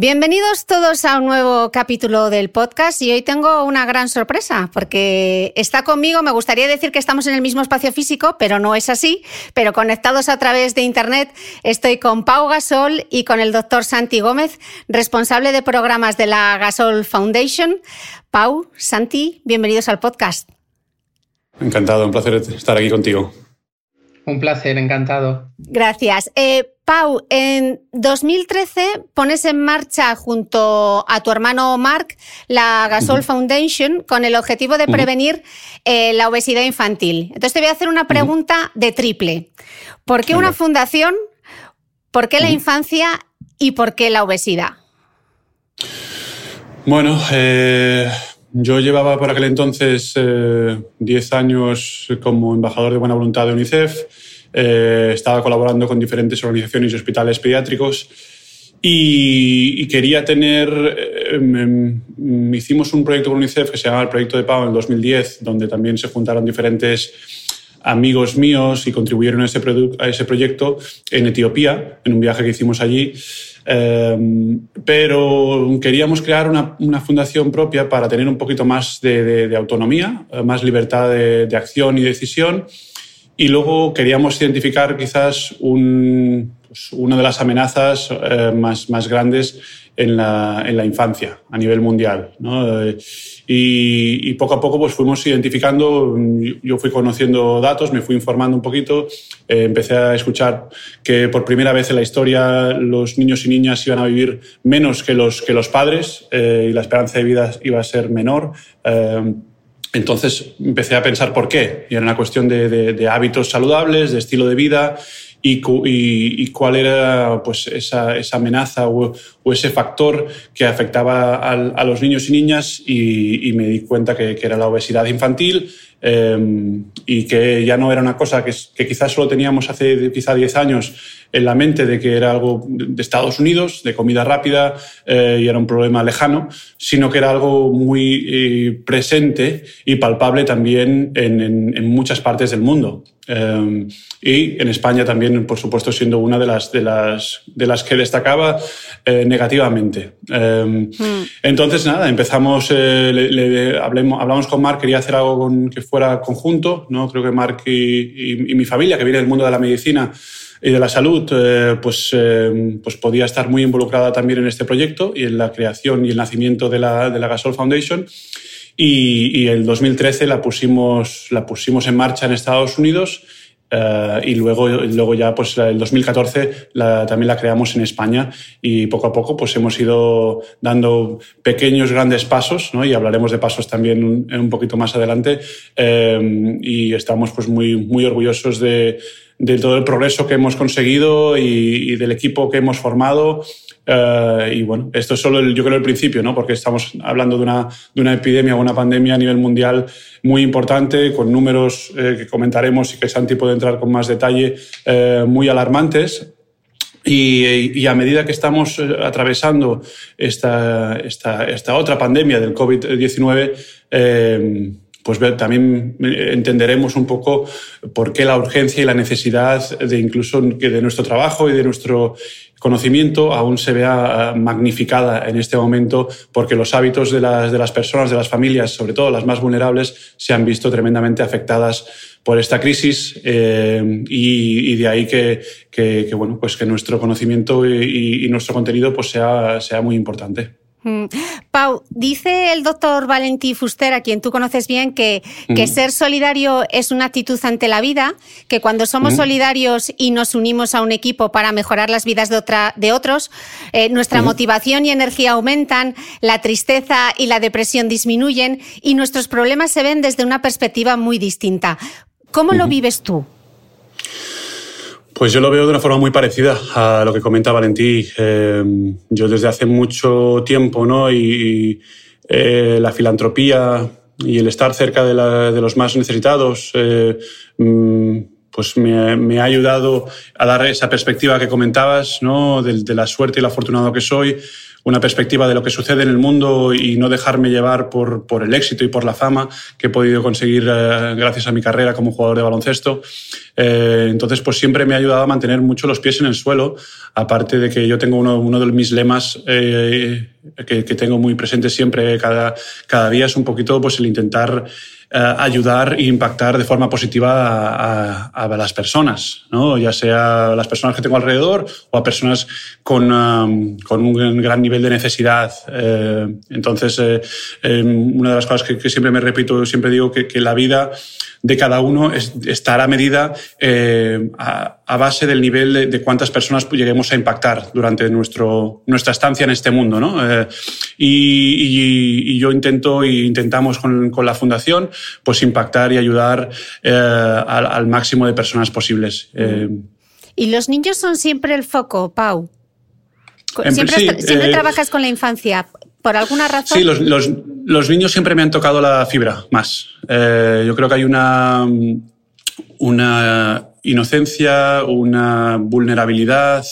Bienvenidos todos a un nuevo capítulo del podcast y hoy tengo una gran sorpresa porque está conmigo, me gustaría decir que estamos en el mismo espacio físico, pero no es así, pero conectados a través de Internet estoy con Pau Gasol y con el doctor Santi Gómez, responsable de programas de la Gasol Foundation. Pau, Santi, bienvenidos al podcast. Encantado, un placer estar aquí contigo. Un placer, encantado. Gracias. Eh, Pau, en 2013 pones en marcha junto a tu hermano Mark la Gasol Foundation con el objetivo de prevenir eh, la obesidad infantil. Entonces te voy a hacer una pregunta de triple. ¿Por qué una fundación? ¿Por qué la infancia? ¿Y por qué la obesidad? Bueno, eh, yo llevaba por aquel entonces 10 años como embajador de buena voluntad de UNICEF. Eh, estaba colaborando con diferentes organizaciones y hospitales pediátricos y, quería tener. Eh, hicimos un proyecto con UNICEF que se llama el Proyecto de Pau en 2010, donde también se juntaron diferentes amigos míos y contribuyeron a ese proyecto en Etiopía, en un viaje que hicimos allí. Em, pero queríamos crear una, una, fundación propia para tener un poquito más de, autonomía, eh, más libertad de, de, acción y decisión. Y luego queríamos identificar quizás un, pues, una de las amenazas eh, más, más grandes en la, en la, infancia a nivel mundial. ¿no? Eh, y, y, poco a poco pues, fuimos identificando, yo fui conociendo datos, me fui informando un poquito, eh, empecé a escuchar que por primera vez en la historia los niños y niñas iban a vivir menos que los, que los padres eh, y la esperanza de vida iba a ser menor. Eh, entonces empecé a pensar por qué. Y era una cuestión de, de, de hábitos saludables, de estilo de vida y, y, y cuál era pues, esa, esa amenaza o, o, ese factor que afectaba a, a los niños y niñas y, y me di cuenta que, que, era la obesidad infantil eh, y que ya no era una cosa que, que quizás solo teníamos hace quizá 10 años en la mente de que era algo de Estados Unidos, de comida rápida, eh, y era un problema lejano, sino que era algo muy eh, presente y palpable también en, en, en muchas partes del mundo. Em, y en España también, por supuesto, siendo una de las, de las, de las que destacaba eh, negativamente. Em, mm. Entonces, nada, empezamos, le, hablamos con Mark, quería hacer algo con, que fuera conjunto, ¿no? Creo que Mark y, y mi familia, que viene del mundo de la medicina, y de la salud, eh, pues, eh, pues podía estar muy involucrada también en este proyecto y en la creación y el nacimiento de la, de la Gasol Foundation. Y, y el 2013 la pusimos, la pusimos en marcha en Estados Unidos eh, y luego, luego ya, pues el 2014 la, también la creamos en España y poco a poco pues hemos ido dando pequeños, grandes pasos, ¿no? Y hablaremos de pasos también un, un poquito más adelante. y estamos pues muy, muy orgullosos de, de todo el progreso que hemos conseguido y, del equipo que hemos formado. Eh, y bueno, esto es solo, el, yo creo, el principio, ¿no? porque estamos hablando de una, de una epidemia o una pandemia a nivel mundial muy importante, con números eh, que comentaremos y que Santi puede entrar con más detalle, eh, muy alarmantes. Y, y, a medida que estamos atravesando esta, esta, esta otra pandemia del COVID-19, pues también entenderemos un poco por qué la urgencia y la necesidad de incluso que de nuestro trabajo y de nuestro conocimiento aún se vea eh, magnificada en este momento porque los hábitos de las, de las personas, de las familias, sobre todo las más vulnerables, se han visto tremendamente afectadas por esta crisis eh, y, de ahí que, que, bueno, pues que nuestro conocimiento y, y nuestro contenido pues sea, sea muy importante. Mm. Pau, dice el doctor Valentí Fuster, a quien tú conoces bien, que, que mm. ser solidario es una actitud ante la vida, que cuando somos mm. solidarios y nos unimos a un equipo para mejorar las vidas de, otra, de otros, eh, nuestra motivación y energía aumentan, la tristeza y la depresión disminuyen y nuestros problemas se ven desde una perspectiva muy distinta. ¿Cómo lo vives tú? Pues yo lo veo de una forma muy parecida a lo que comenta Valentí. Eh, yo desde hace mucho tiempo, ¿no? Y, eh, la filantropía y el estar cerca de, los más necesitados, eh, mm, pues me, ha ayudado a dar esa perspectiva que comentabas, ¿no? De, de la suerte y lo afortunado que soy una perspectiva de lo que sucede en el mundo y no dejarme llevar por, por el éxito y por la fama que he podido conseguir eh, gracias a mi carrera como jugador de baloncesto. Eh, entonces, pues siempre me ha ayudado a mantener mucho los pies en el suelo, aparte de que yo tengo uno, uno de mis lemas eh, que, que, tengo muy presente siempre cada, cada día, es un poquito pues el intentar ayudar e impactar de forma positiva a, las personas, ¿no? ya sea las personas que tengo alrededor o a personas con, um, con un gran nivel de necesidad. Eh, entonces, eh, em, una de las cosas que, siempre me repito, siempre digo que, que la vida de cada uno es, estará medida eh, a, base del nivel de, cuántas personas lleguemos a impactar durante nuestro, nuestra estancia en este mundo. ¿no? Eh, y, yo intento y intentamos con, con, la fundación pues impactar y ayudar eh, al, máximo de personas posibles. ¿Y los niños son siempre el foco, Pau? Siempre, siempre trabajas con la infancia. ¿Por alguna razón? Sí, los, los, los niños siempre me han tocado la fibra más. Eh, yo creo que hay una, una inocencia, una vulnerabilidad,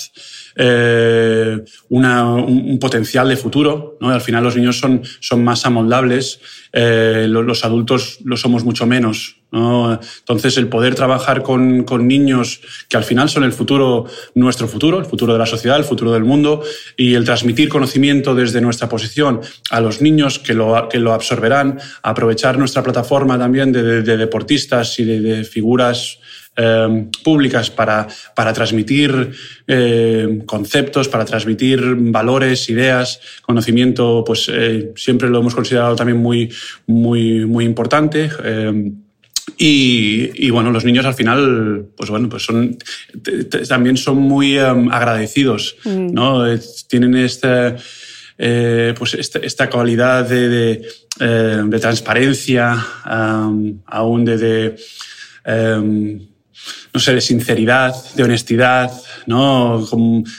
eh, un, potencial de futuro. Al final los niños son, son más amoldables, eh, los, adultos lo somos mucho menos. Entonces, el poder trabajar con, niños que al final son el futuro, nuestro futuro, el futuro de la sociedad, el futuro del mundo, y el transmitir conocimiento desde nuestra posición a los niños que lo, que lo absorberán, aprovechar nuestra plataforma también de, deportistas y de, figuras eh, públicas para, para transmitir eh, conceptos, para transmitir valores, ideas, conocimiento, pues eh, siempre lo hemos considerado también muy, muy, muy importante. Eh, y, bueno, los niños al final, pues bueno, pues son, también son muy em, agradecidos, mm. ¿no? Tienen este, eh, pues esta, esta, cualidad de, de, eh, de transparencia, aún de, de em, no sé, de sinceridad, de honestidad, ¿no?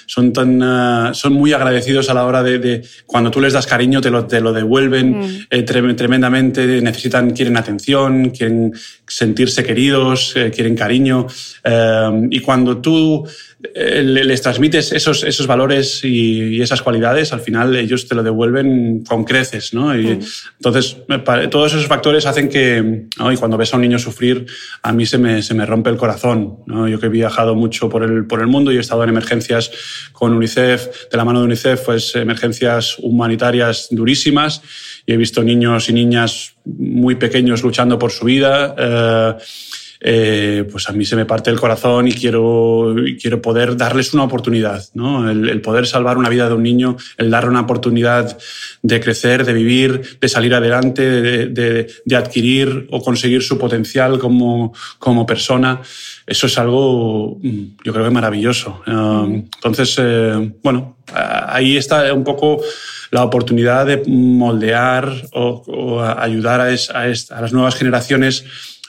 son, tan, eh, son muy agradecidos a la hora de, cuando tú les das cariño, te lo, te lo devuelven mm. eh, tremendamente, necesitan, quieren atención, quieren sentirse queridos, eh, quieren cariño. y cuando tú eh, les transmites esos, esos valores y, esas cualidades, al final ellos te lo devuelven con creces, ¿no? Y. Entonces, todos esos factores hacen que, y cuando ves a un niño sufrir, a mí se me, se me rompe el corazón, ¿no? Yo que he viajado mucho por el, por el mundo y he estado en emergencias con UNICEF, de la mano de UNICEF, pues emergencias humanitarias durísimas, y he visto niños y niñas muy pequeños luchando por su vida. Eh, eh, pues a mí se me parte el corazón y quiero, quiero poder darles una oportunidad, ¿no? El, poder salvar una vida de un niño, el darle una oportunidad de crecer, de vivir, de salir adelante, de, de, adquirir o conseguir su potencial como, como persona. Eso es algo, mm, yo creo que maravilloso. Um, entonces, eh, bueno, ahí está un poco la oportunidad de moldear o, ayudar a, a, a las nuevas generaciones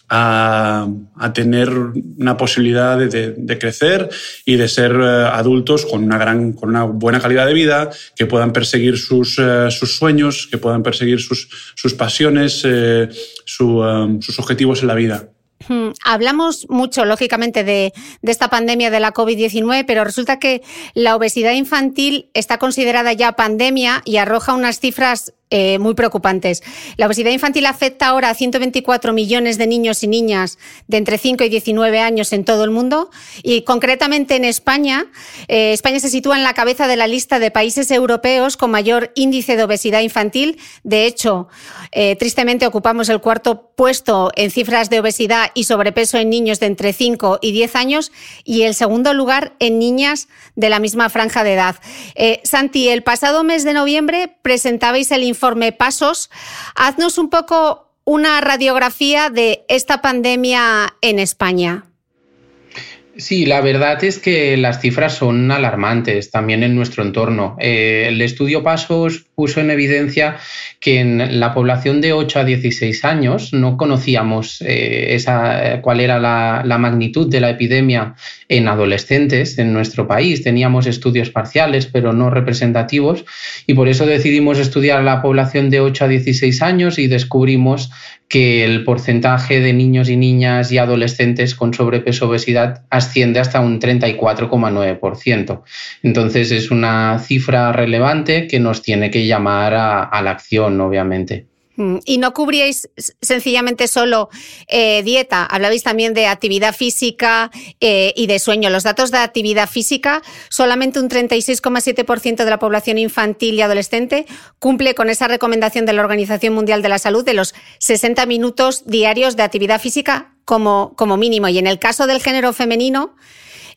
a, tener una posibilidad de, crecer y de ser eh, adultos con una, gran, con una buena calidad de vida, que puedan perseguir sus, eh, sus sueños, que puedan perseguir sus, sus pasiones, eh, sus objetivos en la vida. Hmm, hablamos mucho, lógicamente, de, de, esta pandemia de la COVID-19, pero resulta que la obesidad infantil está considerada ya pandemia y arroja unas cifras eh, muy preocupantes. La obesidad infantil afecta ahora a 124 millones de niños y niñas de entre 5 y 19 años en todo el mundo y concretamente en España. Eh, España se sitúa en la cabeza de la lista de países europeos con mayor índice de obesidad infantil. De hecho, eh, tristemente ocupamos el cuarto puesto en cifras de obesidad y sobrepeso en niños de entre 5 y 10 años y el segundo lugar en niñas de la misma franja de edad. Santi, el pasado mes de noviembre presentabais el informe informe Pasos. Haznos un poco una radiografía de esta pandemia en España. Sí, la verdad es que las cifras son alarmantes también en nuestro entorno. Eh, el estudio Pasos puso en evidencia que en la población de 8 a 16 años no conocíamos eh, esa, cuál era la, magnitud de la epidemia en adolescentes en nuestro país. Teníamos estudios parciales, pero no representativos, y por eso decidimos estudiar la población de 8 a 16 años y descubrimos que el porcentaje de niños y niñas y adolescentes con sobrepeso obesidad asciende hasta un 34,9%. Entonces es una cifra relevante que nos tiene que llamar a, la acción, obviamente. Mm, y no cubríais sencillamente solo eh, dieta, hablabais también de actividad física eh, y de sueño. Los datos de actividad física, solamente un 36,7% de la población infantil y adolescente cumple con esa recomendación de la Organización Mundial de la Salud de los 60 minutos diarios de actividad física como, como mínimo. Y en el caso del género femenino,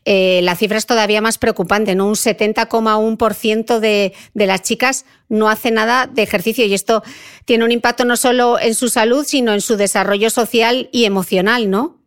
eh, la cifra es todavía más preocupante, ¿no? Un 70,1% de, de las chicas no hace nada de ejercicio y esto tiene un impacto no solo en su salud, sino en su desarrollo social y emocional, ¿no?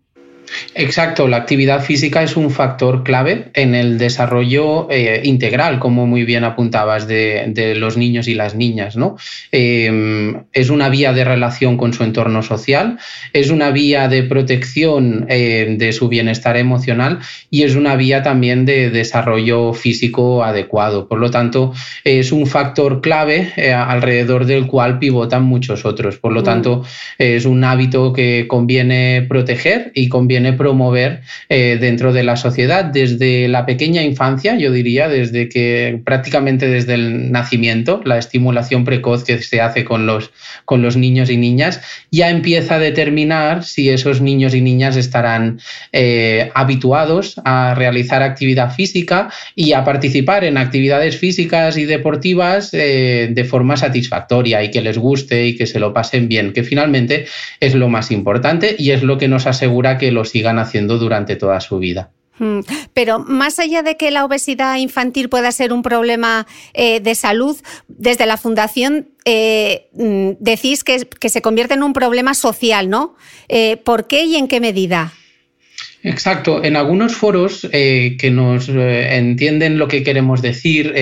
Exacto, la actividad física es un factor clave en el desarrollo eh, integral, como muy bien apuntabas, de, los niños y las niñas. ¿no? Em, es una vía de relación con su entorno social, es una vía de protección eh, de su bienestar emocional y es una vía también de desarrollo físico adecuado. Por lo tanto, es un factor clave eh, alrededor del cual pivotan muchos otros. Por lo mm. tanto, es un hábito que conviene proteger y conviene viene promover eh, dentro de la sociedad desde la pequeña infancia, yo diría, desde que prácticamente desde el nacimiento, la estimulación precoz que se hace con los, con los niños y niñas, ya empieza a determinar si esos niños y niñas estarán eh, habituados a realizar actividad física y a participar en actividades físicas y deportivas eh, de forma satisfactoria y que les guste y que se lo pasen bien, que finalmente es lo más importante y es lo que nos asegura que los sigan haciendo durante toda su vida. Hmm. Pero más allá de que la obesidad infantil pueda ser un problema eh, de salud, desde la Fundación eh, mm, decís que, se convierte en un problema social, ¿no? Eh, ¿Por qué y en qué medida? Exacto. En algunos foros que nos entienden lo que queremos decir,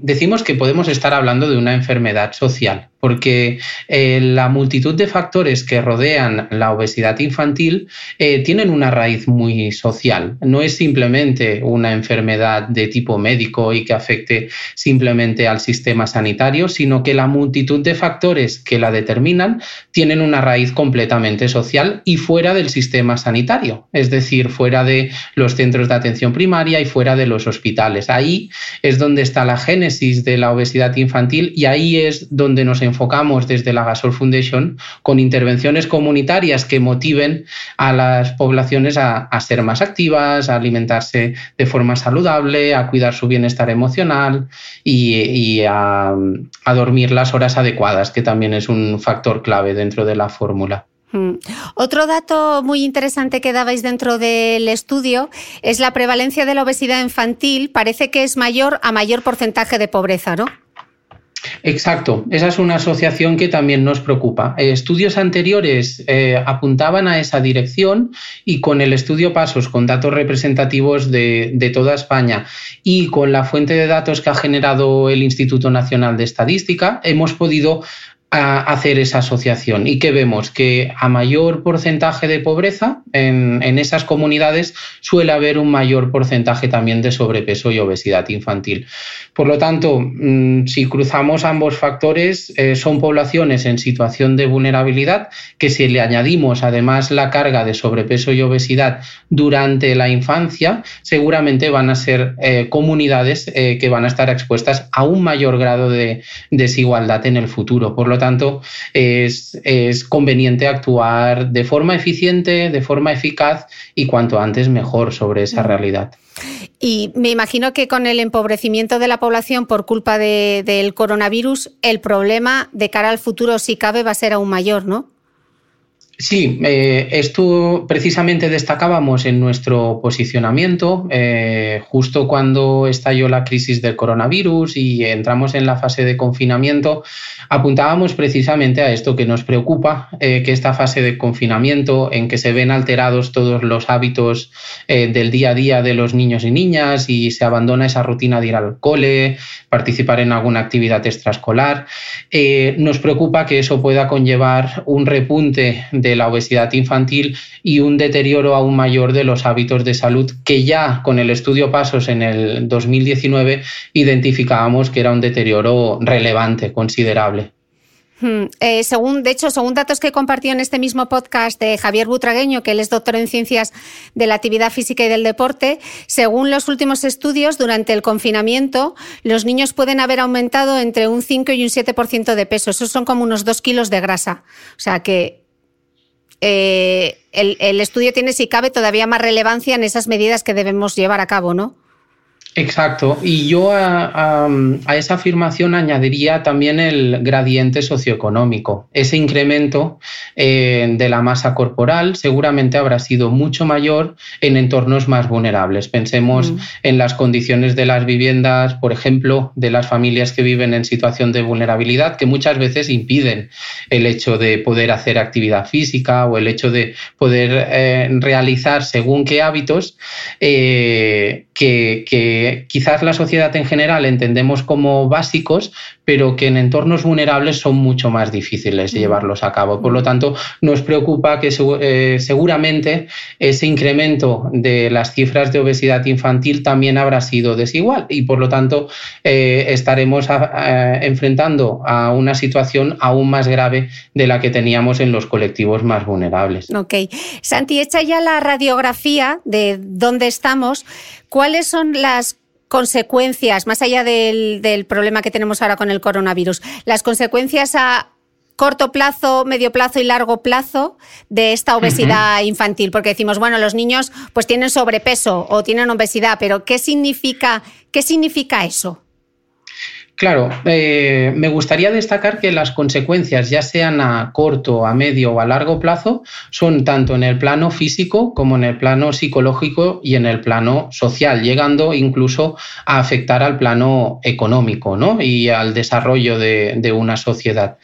decimos que podemos estar hablando de una enfermedad social. Porque eh, la multitud de factores que rodean la obesidad infantil eh, tienen una raíz muy social. No es simplemente una enfermedad de tipo médico y que afecte simplemente al sistema sanitario, sino que la multitud de factores que la determinan tienen una raíz completamente social y fuera del sistema sanitario, es decir, fuera de los centros de atención primaria y fuera de los hospitales. Ahí es donde está la génesis de la obesidad infantil y ahí es donde nos enfocamos desde la Gasol Foundation con intervenciones comunitarias que motiven a las poblaciones a, ser más activas, a alimentarse de forma saludable, a cuidar su bienestar emocional y, a, dormir las horas adecuadas, que también es un factor clave dentro de la fórmula. Mm. Otro dato muy interesante que dabais dentro del estudio es la prevalencia de la obesidad infantil. Parece que es mayor a mayor porcentaje de pobreza, ¿no? Exacto, esa es una asociación que también nos preocupa. Eh, estudios anteriores eh, apuntaban a esa dirección y con el estudio Pasos, con datos representativos de, de, toda España y con la fuente de datos que ha generado el Instituto Nacional de Estadística, hemos podido a hacer esa asociación y que vemos que a mayor porcentaje de pobreza en, esas comunidades suele haber un mayor porcentaje también de sobrepeso y obesidad infantil. Por lo tanto, mm, si cruzamos ambos factores, eh, son poblaciones en situación de vulnerabilidad que si le añadimos además la carga de sobrepeso y obesidad durante la infancia, seguramente van a ser eh, comunidades eh, que van a estar expuestas a un mayor grado de desigualdad en el futuro. Por lo tanto, es, conveniente actuar de forma eficiente, de forma eficaz y cuanto antes mejor sobre esa realidad. Y me imagino que con el empobrecimiento de la población por culpa del coronavirus, el problema de cara al futuro, si cabe, va a ser aún mayor, ¿no? Sí, eh, esto precisamente destacábamos en nuestro posicionamiento eh, justo cuando estalló la crisis del coronavirus y entramos en la fase de confinamiento, apuntábamos precisamente a esto que nos preocupa, eh, que esta fase de confinamiento en que se ven alterados todos los hábitos del día a día de los niños y niñas y se abandona esa rutina de ir al cole, participar en alguna actividad extraescolar, nos preocupa que eso pueda conllevar un repunte de de la obesidad infantil y un deterioro aún mayor de los hábitos de salud que ya con el estudio Pasos en el 2019 identificábamos que era un deterioro relevante, considerable. Hmm, eh, según, de hecho, según datos que compartió en este mismo podcast de Javier Butragueño, que él es doctor en ciencias de la actividad física y del deporte, según los últimos estudios, durante el confinamiento, los niños pueden haber aumentado entre un 5 y un 7% de peso. Esos son como unos 2 kilos de grasa. O sea que eh, el, el, estudio tiene, si cabe, todavía más relevancia en esas medidas que debemos llevar a cabo, ¿no? Exacto, y yo a, esa afirmación añadiría también el gradiente socioeconómico. Ese incremento eh, de la masa corporal seguramente habrá sido mucho mayor en entornos más vulnerables. Pensemos mm. en las condiciones de las viviendas, por ejemplo, de las familias que viven en situación de vulnerabilidad, que muchas veces impiden el hecho de poder hacer actividad física o el hecho de poder eh, realizar según qué hábitos eh, que quizás la sociedad en general entendemos como básicos, pero que en entornos vulnerables son mucho más difíciles de mm. llevarlos a cabo. Por lo tanto, nos preocupa que eh, seguramente ese incremento de las cifras de obesidad infantil también habrá sido desigual y por lo tanto eh, estaremos enfrentando a una situación aún más grave de la que teníamos en los colectivos más vulnerables. Ok. Santi, hecha ya la radiografía de dónde estamos, ¿cuáles son las consecuencias, más allá del, problema que tenemos ahora con el coronavirus, las consecuencias a corto plazo, medio plazo y largo plazo de esta obesidad infantil, porque decimos, bueno, los niños pues tienen sobrepeso o tienen obesidad, pero ¿qué significa, qué significa eso? Claro, eh, me gustaría destacar que las consecuencias, ya sean a corto, a medio o a largo plazo, son tanto en el plano físico como en el plano psicológico y en el plano social, llegando incluso a afectar al plano económico ¿no? y al desarrollo de, una sociedad.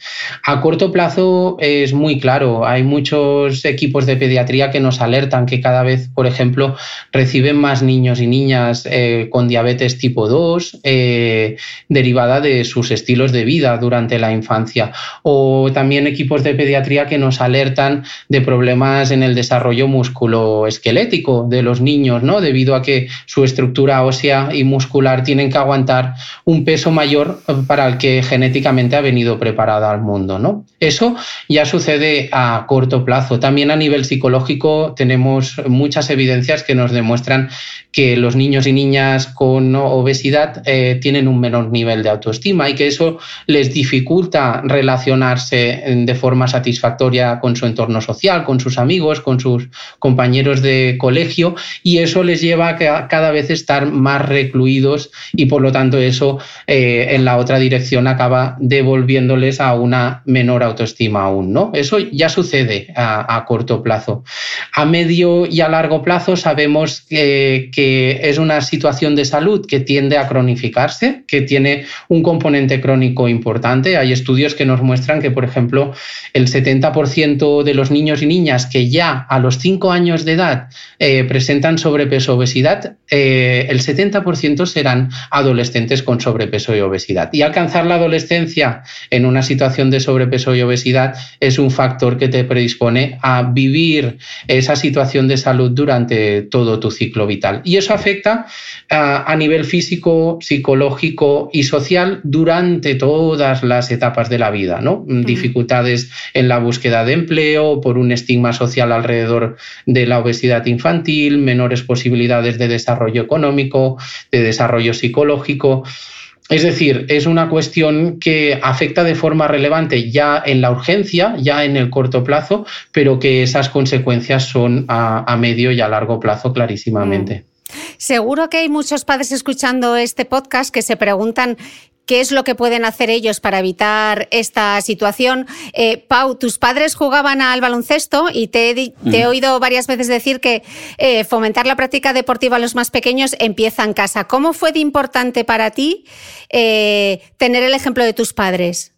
A corto plazo es muy claro, hay muchos equipos de pediatría que nos alertan que cada vez, por ejemplo, reciben más niños y niñas eh, con diabetes tipo 2, eh, derivados de sus estilos de vida durante la infancia. O también equipos de pediatría que nos alertan de problemas en el desarrollo musculoesquelético de los niños, ¿no? Debido a que su estructura ósea y muscular tienen que aguantar un peso mayor para el que genéticamente ha venido preparada al mundo, ¿no? Eso ya sucede a corto plazo. También a nivel psicológico tenemos muchas evidencias que nos demuestran que los niños y niñas con obesidad eh, tienen un menor nivel de autoestima y que eso les dificulta relacionarse de forma satisfactoria con su entorno social, con sus amigos, con sus compañeros de colegio y eso les lleva a cada vez estar más recluidos y por lo tanto eso eh, en la otra dirección acaba devolviéndoles a una menor autoestima aún, ¿no? Eso ya sucede a, corto plazo. A medio y a largo plazo sabemos que, que es una situación de salud que tiende a cronificarse, que tiene un componente crónico importante. Hay estudios que nos muestran que, por ejemplo, el 70% de los niños y niñas que ya a los 5 años de edad eh, presentan sobrepeso obesidad, eh, el 70% serán adolescentes con sobrepeso y obesidad. Y alcanzar la adolescencia en una situación de sobrepeso y obesidad es un factor que te predispone a vivir esa situación de salud durante todo tu ciclo vital. Y eso afecta a nivel físico, psicológico y social durante todas las etapas de la vida, ¿no? Dificultades en la búsqueda de empleo, por un estigma social alrededor de la obesidad infantil, menores posibilidades de desarrollo económico, de desarrollo psicológico. Es decir, es una cuestión que afecta de forma relevante ya en la urgencia, ya en el corto plazo, pero que esas consecuencias son a, medio y a largo plazo clarísimamente. Mm. Seguro que hay muchos padres escuchando este podcast que se preguntan qué es lo que pueden hacer ellos para evitar esta situación. Eh, Pau, tus padres jugaban al baloncesto y te he, oído varias veces decir que eh, fomentar la práctica deportiva a los más pequeños empieza en casa. ¿Cómo fue de importante para ti eh, tener el ejemplo de tus padres?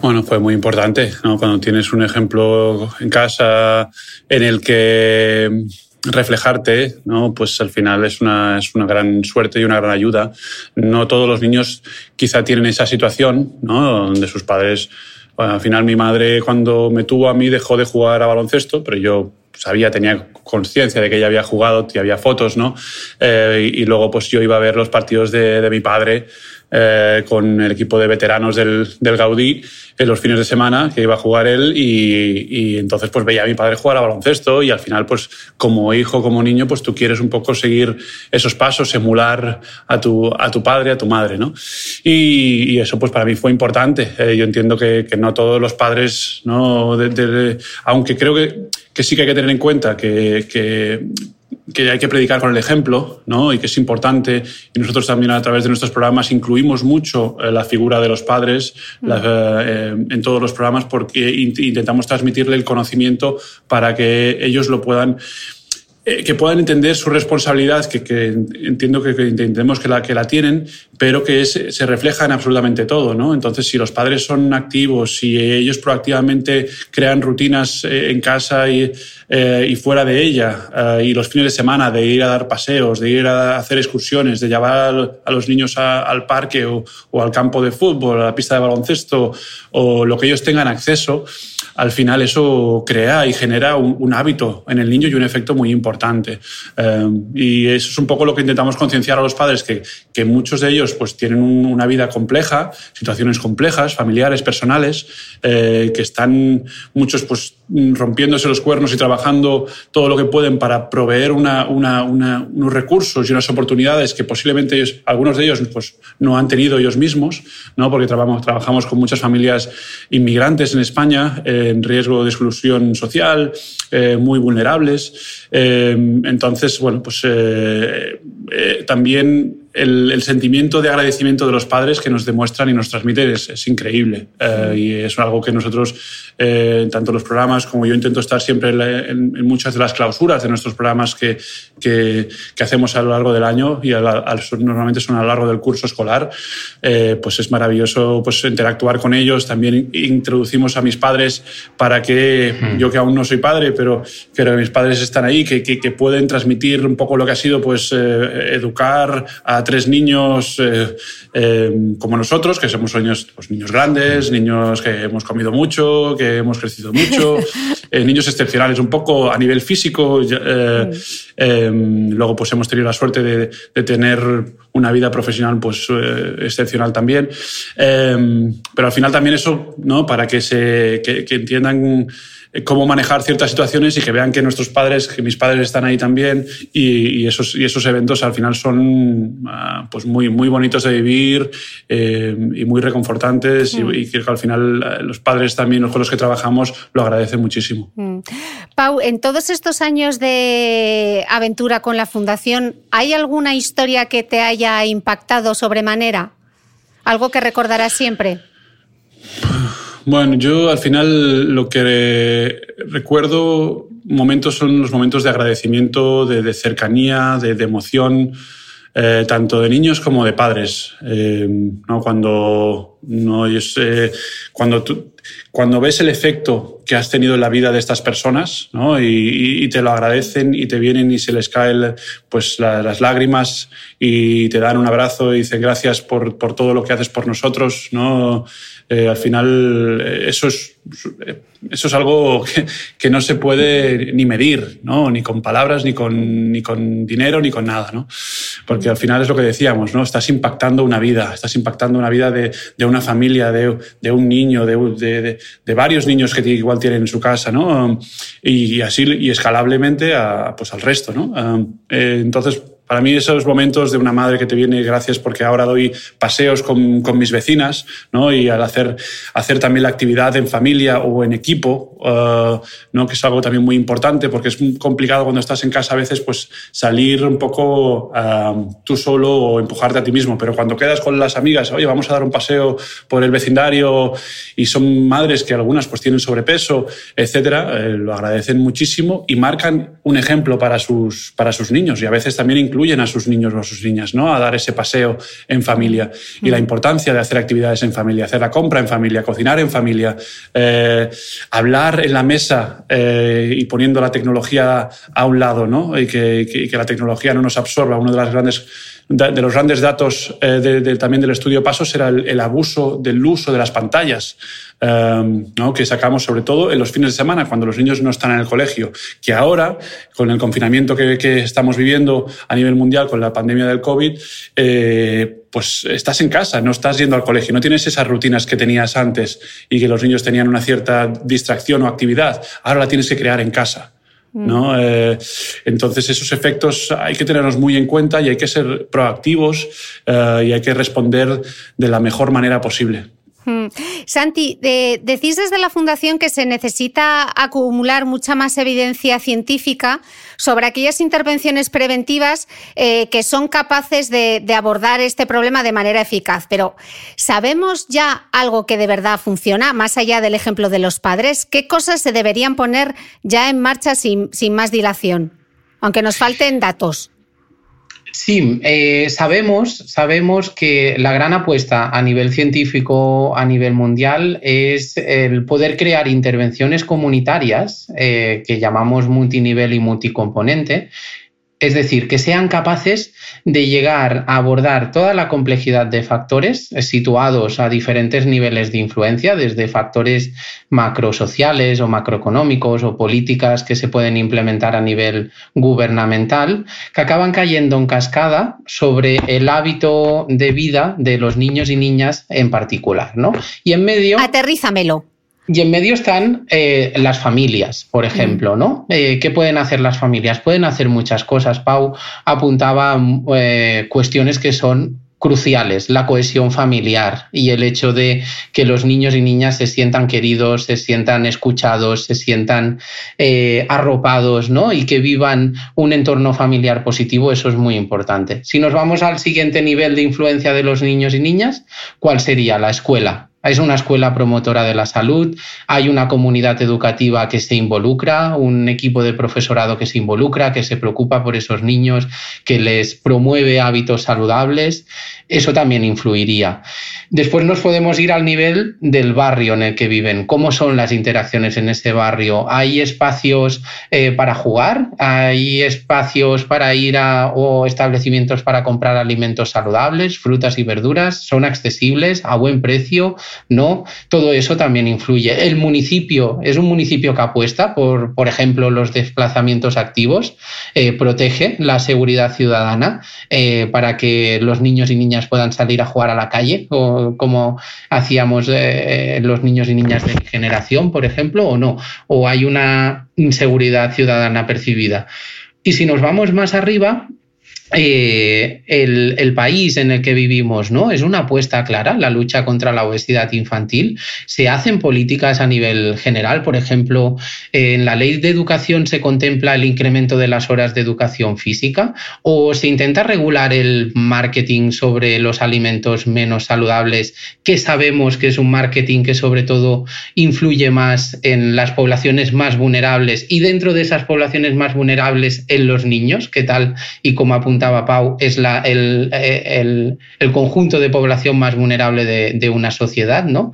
Bueno, fue muy importante, Cuando tienes un ejemplo en casa en el que reflejarte, ¿no? pues al final es una, es una gran suerte y una gran ayuda. No todos los niños quizá tienen esa situación, ¿no? donde sus padres, al final mi madre cuando me tuvo a mí dejó de jugar a baloncesto, pero yo sabía, tenía conciencia de que ella había jugado, y había fotos, ¿no? Eh, y, luego pues yo iba a ver los partidos de, de mi padre eh, con el equipo de veteranos del, del, Gaudí en los fines de semana que iba a jugar él y, entonces pues veía a mi padre jugar a baloncesto y al final pues como hijo, como niño pues tú quieres un poco seguir esos pasos, emular a tu, a tu padre, a tu madre, ¿no? Y, eso pues para mí fue importante. Eh, yo entiendo que, no todos los padres, ¿no? Aunque creo que, que sí que hay que tener en cuenta que que hay que predicar con el ejemplo, ¿no? Y que es importante. Y nosotros también a través de nuestros programas incluimos mucho eh, la figura de los padres mm. eh, en todos los programas porque intentamos transmitirle el conocimiento para que ellos lo puedan eh, que puedan entender su responsabilidad, que, que entiendo que, que, entendemos que la, que la tienen, pero que es, se refleja en absolutamente todo. ¿no? Entonces, si los padres son activos, si ellos proactivamente crean rutinas eh, en casa y, eh, y fuera de ella, eh, y los fines de semana de ir a dar paseos, de ir a hacer excursiones, de llevar a los niños a, al parque o, o al campo de fútbol, a la pista de baloncesto, o lo que ellos tengan acceso, al final eso crea y genera un, un hábito en el niño y un efecto muy importante. Eh, y eso es un poco lo que intentamos concienciar a los padres, que, que muchos de ellos pues, tienen un, una vida compleja, situaciones complejas, familiares, personales, eh, que están muchos pues, rompiéndose los cuernos y trabajando todo lo que pueden para proveer unos recursos y unas oportunidades que posiblemente algunos de ellos pues, no han tenido ellos mismos, ¿no? porque trabajamos, trabajamos con muchas familias inmigrantes en España. Eh, en riesgo de exclusión social, eh, muy vulnerables. Entonces, bueno, pues también el, sentimiento de agradecimiento de los padres que nos demuestran y nos transmiten es, increíble. y es algo que nosotros, tanto los programas como yo intento estar siempre en, muchas de las clausuras de nuestros programas que, que, hacemos a lo largo del año y normalmente son a lo largo del curso escolar, pues es maravilloso pues, interactuar con ellos. También introducimos a mis padres para que yo que aún no soy padre, pero, pero mis padres están ahí, que, que, pueden transmitir un poco lo que ha sido pues, eh, educar a tres niños eh, eh, como nosotros, que somos niños, pues, niños grandes, niños que hemos comido mucho, que hemos crecido mucho, niños excepcionales un poco a nivel físico. luego pues hemos tenido la suerte de, de tener una vida profesional pues excepcional también. pero al final también eso, ¿no? Para que se que, que entiendan eh, cómo manejar ciertas situaciones y que vean que nuestros padres, que mis padres están ahí también y, esos, y esos eventos al final son ah, pues muy, muy bonitos de vivir eh, y muy reconfortantes y, mm. que al final eh, los padres también con los que trabajamos lo agradecen muchísimo. Mm. Pau, en todos estos años de aventura con la Fundación, ¿hay alguna historia que te haya impactado sobremanera? ¿Algo que recordarás siempre? Bueno, yo al final lo que recuerdo momentos son los momentos de agradecimiento, de, cercanía, de, emoción, eh, tanto de niños como de padres. Eh, ¿no? Cuando, no, eh, cuando, cuando ves el efecto que has tenido en la vida de estas personas ¿no? y, te lo agradecen y te vienen y se les caen pues, las lágrimas y te dan un abrazo y dicen gracias por, por todo lo que haces por nosotros. ¿no? Eh, al final eh, eso es, eso es algo que, no se puede ni medir, ¿no? ni con palabras, ni con, ni con dinero, ni con nada. ¿no? Porque al final es lo que decíamos, ¿no? estás impactando una vida, estás impactando una vida de, de una familia, de, de un niño, de, de, varios niños que igual tienen en su casa, ¿no? y así y escalablemente a, pues al resto. ¿no? Eh, entonces, para mí esos momentos de una madre que te viene, gracias porque ahora doy paseos con, con mis vecinas, ¿no? Y al hacer, hacer también la actividad en familia o en equipo, uh, ¿no? Que es algo también muy importante porque es complicado cuando estás en casa a veces pues salir un poco uh, tú solo o empujarte a ti mismo, pero cuando quedas con las amigas, oye, vamos a dar un paseo por el vecindario y son madres que algunas pues tienen sobrepeso, etcétera, eh, lo agradecen muchísimo y marcan un ejemplo para sus, para sus niños y a veces también incluso incluyen a sus niños o a sus niñas, ¿no? A dar ese paseo en familia. Y la importancia de hacer actividades en familia, hacer la compra en familia, cocinar en familia, eh, hablar en la mesa eh, y poniendo la tecnología a un lado, ¿no? Y que, la tecnología no nos absorba. Uno de las grandes de los grandes datos eh, también del estudio Pasos era el, abuso del uso de las pantallas. Em, ¿no? que sacamos sobre todo en los fines de semana, cuando los niños no están en el colegio, que ahora, con el confinamiento que, que estamos viviendo a nivel mundial con la pandemia del COVID, eh, pues estás en casa, no estás yendo al colegio, no tienes esas rutinas que tenías antes y que los niños tenían una cierta distracción o actividad, ahora la tienes que crear en casa. ¿No? Mm. Eh, entonces esos efectos hay que tenerlos muy en cuenta y hay que ser proactivos eh, y hay que responder de la mejor manera posible. Santi, decís desde la Fundación que se necesita acumular mucha más evidencia científica sobre aquellas intervenciones preventivas eh, que son capaces de, abordar este problema de manera eficaz. Pero ¿sabemos ya algo que de verdad funciona, más allá del ejemplo de los padres? ¿Qué cosas se deberían poner ya en marcha sin más dilación? Aunque nos falten datos. Sí, eh, sabemos, sabemos que la gran apuesta a nivel científico, a nivel mundial, es el poder crear intervenciones comunitarias eh, que llamamos multinivel y multicomponente, es decir, que sean capaces de llegar a abordar toda la complejidad de factores situados a diferentes niveles de influencia, desde factores macrosociales o macroeconómicos o políticas que se pueden implementar a nivel gubernamental, que acaban cayendo en cascada sobre el hábito de vida de los niños y niñas en particular. ¿no? Y en medio... Aterrízamelo. Y en medio están eh, las familias, por ejemplo, ¿no? Eh, ¿Qué pueden hacer las familias? Pueden hacer muchas cosas. Pau apuntaba eh, cuestiones que son cruciales, la cohesión familiar y el hecho de que los niños y niñas se sientan queridos, se sientan escuchados, se sientan arropados, ¿no? Y que vivan un entorno familiar positivo, eso es muy importante. Si nos vamos al siguiente nivel de influencia de los niños y niñas, ¿cuál sería la escuela? Es una escuela promotora de la salud, hay una comunidad educativa que se involucra, un equipo de profesorado que se involucra, que se preocupa por esos niños, que les promueve hábitos saludables. Eso también influiría. Después nos podemos ir al nivel del barrio en el que viven. ¿Cómo son las interacciones en ese barrio? ¿Hay espacios eh, para jugar? ¿Hay espacios para ir a o establecimientos para comprar alimentos saludables, frutas y verduras? ¿Son accesibles a buen precio? ¿No? Todo eso también influye. El municipio es un municipio que apuesta por, por ejemplo, los desplazamientos activos, eh, protege la seguridad ciudadana eh, para que los niños y niñas puedan salir a jugar a la calle, o, como hacíamos eh, los niños y niñas de mi generación, por ejemplo, o no, o hay una inseguridad ciudadana percibida. Y si nos vamos más arriba, eh, el, país en el que vivimos, ¿no? Es una apuesta clara la lucha contra la obesidad infantil. Se hacen políticas a nivel general, por ejemplo, en la ley de educación se contempla el incremento de las horas de educación física o se intenta regular el marketing sobre los alimentos menos saludables, que sabemos que es un marketing que sobre todo influye más en las poblaciones más vulnerables y dentro de esas poblaciones más vulnerables en los niños, ¿qué tal? Y como es la, el, conjunto de población más vulnerable de, una sociedad, ¿no?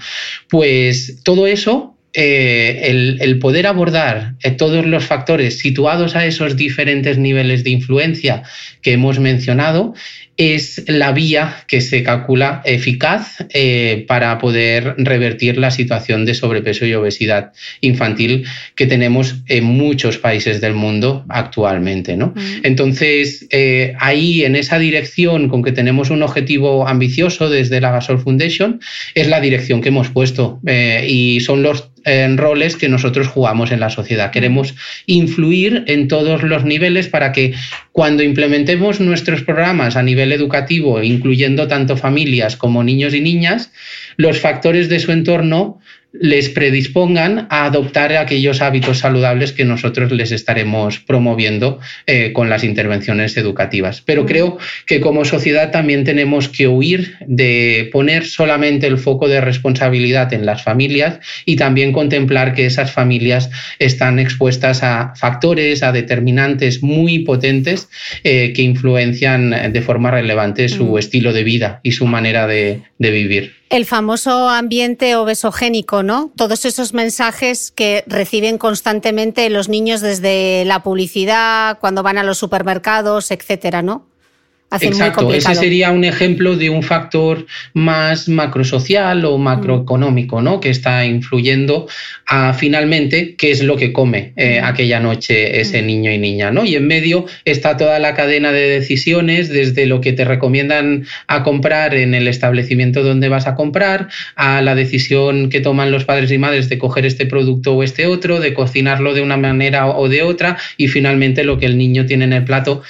Pues todo eso eh, el, poder abordar eh, todos los factores situados a esos diferentes niveles de influencia que hemos mencionado es la vía que se calcula eficaz eh, para poder revertir la situación de sobrepeso y obesidad infantil que tenemos en muchos países del mundo actualmente. ¿no? Mm. Entonces, eh, ahí en esa dirección con que tenemos un objetivo ambicioso desde la Gasol Foundation, es la dirección que hemos puesto eh, y son los en roles que nosotros jugamos en la sociedad. Queremos influir en todos los niveles para que cuando implementemos nuestros programas a nivel educativo, incluyendo tanto familias como niños y niñas, los factores de su entorno les predispongan a adoptar aquellos hábitos saludables que nosotros les estaremos promoviendo eh, con las intervenciones educativas. Pero creo que como sociedad también tenemos que huir de poner solamente el foco de responsabilidad en las familias y también contemplar que esas familias están expuestas a factores, a determinantes muy potentes eh, que influencian de forma relevante su estilo de vida y su manera de vivir. El famoso ambiente obesogénico, ¿no? Todos esos mensajes que reciben constantemente los niños desde la publicidad, cuando van a los supermercados, etcétera, ¿no? Exacto, ese sería un ejemplo de un factor más macrosocial o macroeconómico, ¿no? Que está influyendo a finalmente qué es lo que come eh, aquella noche ese niño y niña, ¿no? Y en medio está toda la cadena de decisiones, desde lo que te recomiendan a comprar en el establecimiento donde vas a comprar, a la decisión que toman los padres y madres de coger este producto o este otro, de cocinarlo de una manera o de otra, y finalmente lo que el niño tiene en el plato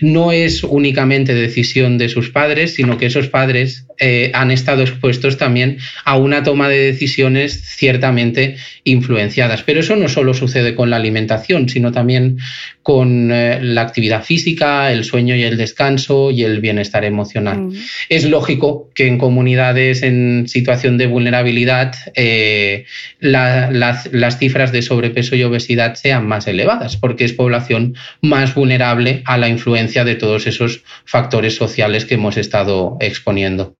no es únicamente decisión de sus padres, sino que esos padres eh, han estado expuestos también a una toma de decisiones ciertamente influenciadas. Pero eso no solo sucede con la alimentación, sino también con eh, la actividad física, el sueño y el descanso y el bienestar emocional. Mm. Es lógico que en comunidades en situación de vulnerabilidad eh, las, las cifras de sobrepeso y obesidad sean más elevadas, porque es población más vulnerable a la influencia de todos esos factores sociales que hemos estado exponiendo.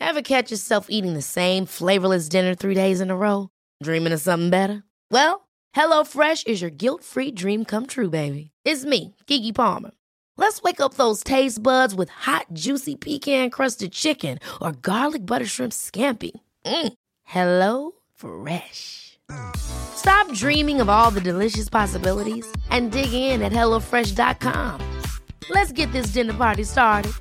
Ever catch yourself eating the same flavorless dinner three days in a row? Dreaming of something better? Well, HelloFresh is your guilt-free dream come true, baby. It's me, Kiki Palmer. Let's wake up those taste buds with hot, juicy pecan-crusted chicken or garlic butter shrimp scampi. Mm. Hello Fresh. Stop dreaming of all the delicious possibilities and dig in at HelloFresh.com. Let's get this dinner party started.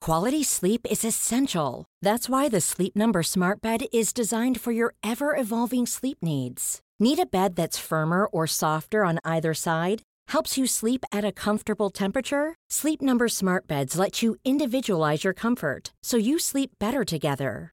Quality sleep is essential. That's why the Sleep Number Smart Bed is designed for your ever evolving sleep needs. Need a bed that's firmer or softer on either side? Helps you sleep at a comfortable temperature? Sleep Number Smart Beds let you individualize your comfort so you sleep better together.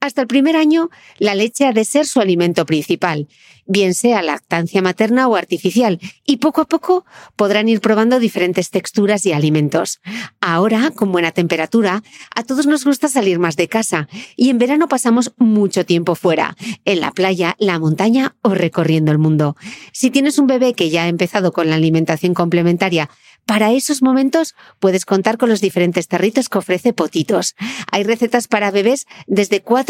Hasta el primer año, la leche ha de ser su alimento principal, bien sea lactancia materna o artificial, y poco a poco podrán ir probando diferentes texturas y alimentos. Ahora, con buena temperatura, a todos nos gusta salir más de casa, y en verano pasamos mucho tiempo fuera, en la playa, la montaña o recorriendo el mundo. Si tienes un bebé que ya ha empezado con la alimentación complementaria, para esos momentos puedes contar con los diferentes tarritos que ofrece Potitos. Hay recetas para bebés desde 4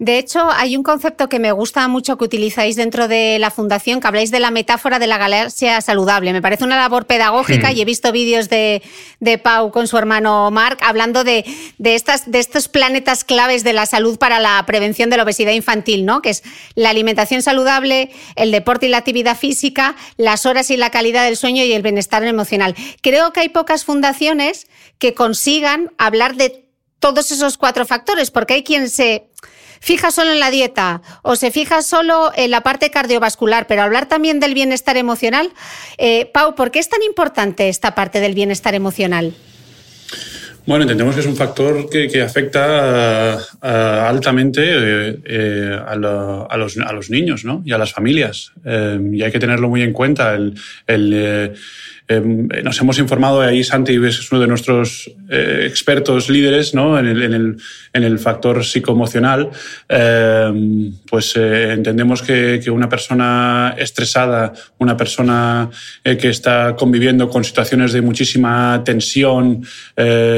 De hecho, hay un concepto que me gusta mucho que utilizáis dentro de la fundación, que habláis de la metáfora de la galaxia saludable. Me parece una labor pedagógica mm. y he visto vídeos de, Pau con su hermano Mark hablando de, estas, de estos planetas claves de la salud para la prevención de la obesidad infantil, ¿no? Que es la alimentación saludable, el deporte y la actividad física, las horas y la calidad del sueño y el bienestar emocional. Creo que hay pocas fundaciones que consigan hablar de todos esos cuatro factores, porque hay quien se fija solo en la dieta o se fija solo en la parte cardiovascular, pero hablar también del bienestar emocional. Eh, Pau, ¿por qué es tan importante esta parte del bienestar emocional? Bueno, entendemos que es un factor que, afecta altamente eh, eh, a, los, niños y a las familias. y hay que tenerlo muy en cuenta. Em, nos hemos informado, ahí Santi es uno de nuestros eh, expertos líderes ¿no? en, el, en, el, en, el, factor psicoemocional, em, pues eh, entendemos que, que, una persona estresada, una persona eh, que está conviviendo con situaciones de muchísima tensión,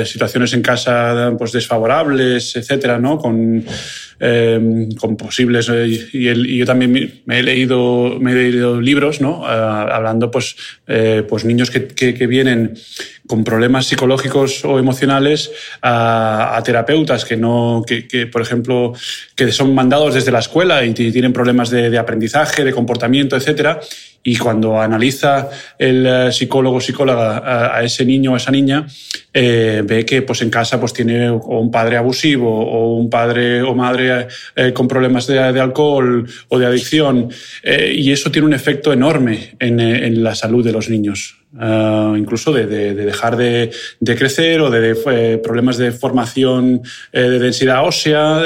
situaciones en casa pues, desfavorables, etcétera, ¿no? Em, con posibles. Eh, y, yo también me he leído, me he leído libros, ¿no? Ah, hablando, pues, eh, pues niños que, que, vienen con problemas psicológicos o emocionales a, terapeutas que no, que, que, por ejemplo, que son mandados desde la escuela y tienen problemas de, de aprendizaje, de comportamiento, etcétera y cuando analiza el eh, psicólogo o psicóloga a, ese niño o a esa niña, eh, ve que pues, en casa pues, tiene un padre abusivo o un padre o madre eh, con problemas de, alcohol o de adicción. y eso tiene un efecto enorme en, en la salud de los niños. Uh, incluso de, de, de, dejar de, de crecer o de, eh, problemas de formación eh, de densidad ósea,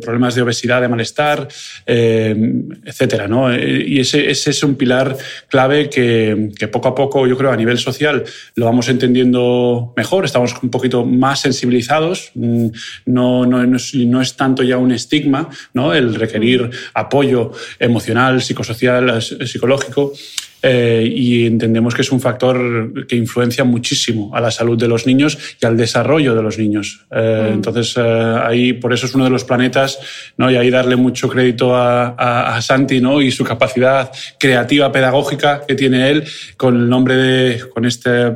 problemas de obesidad, de malestar, eh, etcétera, ¿no? Y ese, ese, es un pilar clave que, que, poco a poco, yo creo, a nivel social lo vamos entendiendo mejor, estamos un poquito más sensibilizados, mm, no, no, no, es, no es tanto ya un estigma, ¿no? El requerir apoyo emocional, psicosocial, psicológico. Eh, y entendemos que es un factor que influencia muchísimo a la salud de los niños y al desarrollo de los niños. Eh, mm. Entonces, eh, ahí por eso es uno de los planetas, ¿no? y ahí darle mucho crédito a, a, Santi ¿no? y su capacidad creativa, pedagógica que tiene él con el nombre de, con este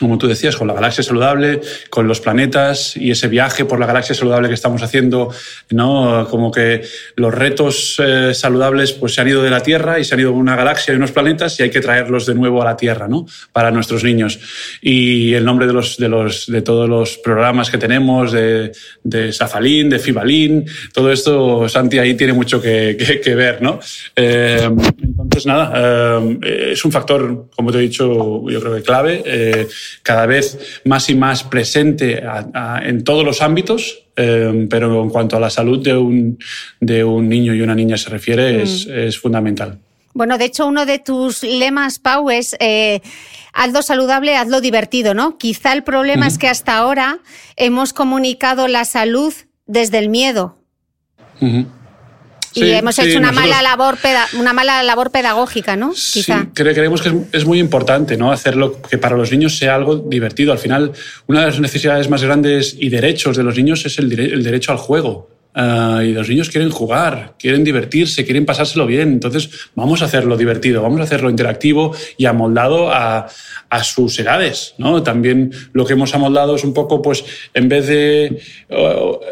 como tú decías, con la galaxia saludable, con los planetas y ese viaje por la galaxia saludable que estamos haciendo, ¿no? Como que los retos eh, saludables pues, se han ido de la Tierra y se han ido a una galaxia y unos planetas y hay que traerlos de nuevo a la Tierra, ¿no? Para nuestros niños. Y el nombre de, los, de, los, de todos los programas que tenemos, de, de Safalín, de Fibalín, todo esto, Santi, ahí tiene mucho que, que, ver, ¿no? Eh, entonces, nada, eh, es un factor, como te he dicho, yo creo que clave cada vez más y más presente en todos los ámbitos, eh, pero en cuanto a la salud de un, de un niño y una niña se refiere, mm. es, fundamental. Bueno, de hecho, uno de tus lemas, Pau, es eh, hazlo saludable, hazlo divertido, ¿no? Quizá el problema es que hasta ahora hemos comunicado la salud desde el miedo y hemos hecho una, mala labor una mala labor pedagógica, ¿no? Quizá. Sí, creemos que es, muy importante ¿no? hacerlo que para los niños sea algo divertido. Al final, una de las necesidades más grandes y derechos de los niños es el, derecho al juego. Ah, y los niños quieren jugar, quieren divertirse, quieren pasárselo bien. Entonces, vamos a hacerlo divertido, vamos a hacerlo interactivo y amoldado a, a sus edades. ¿no? También lo que hemos amoldado es un poco, pues, en vez de,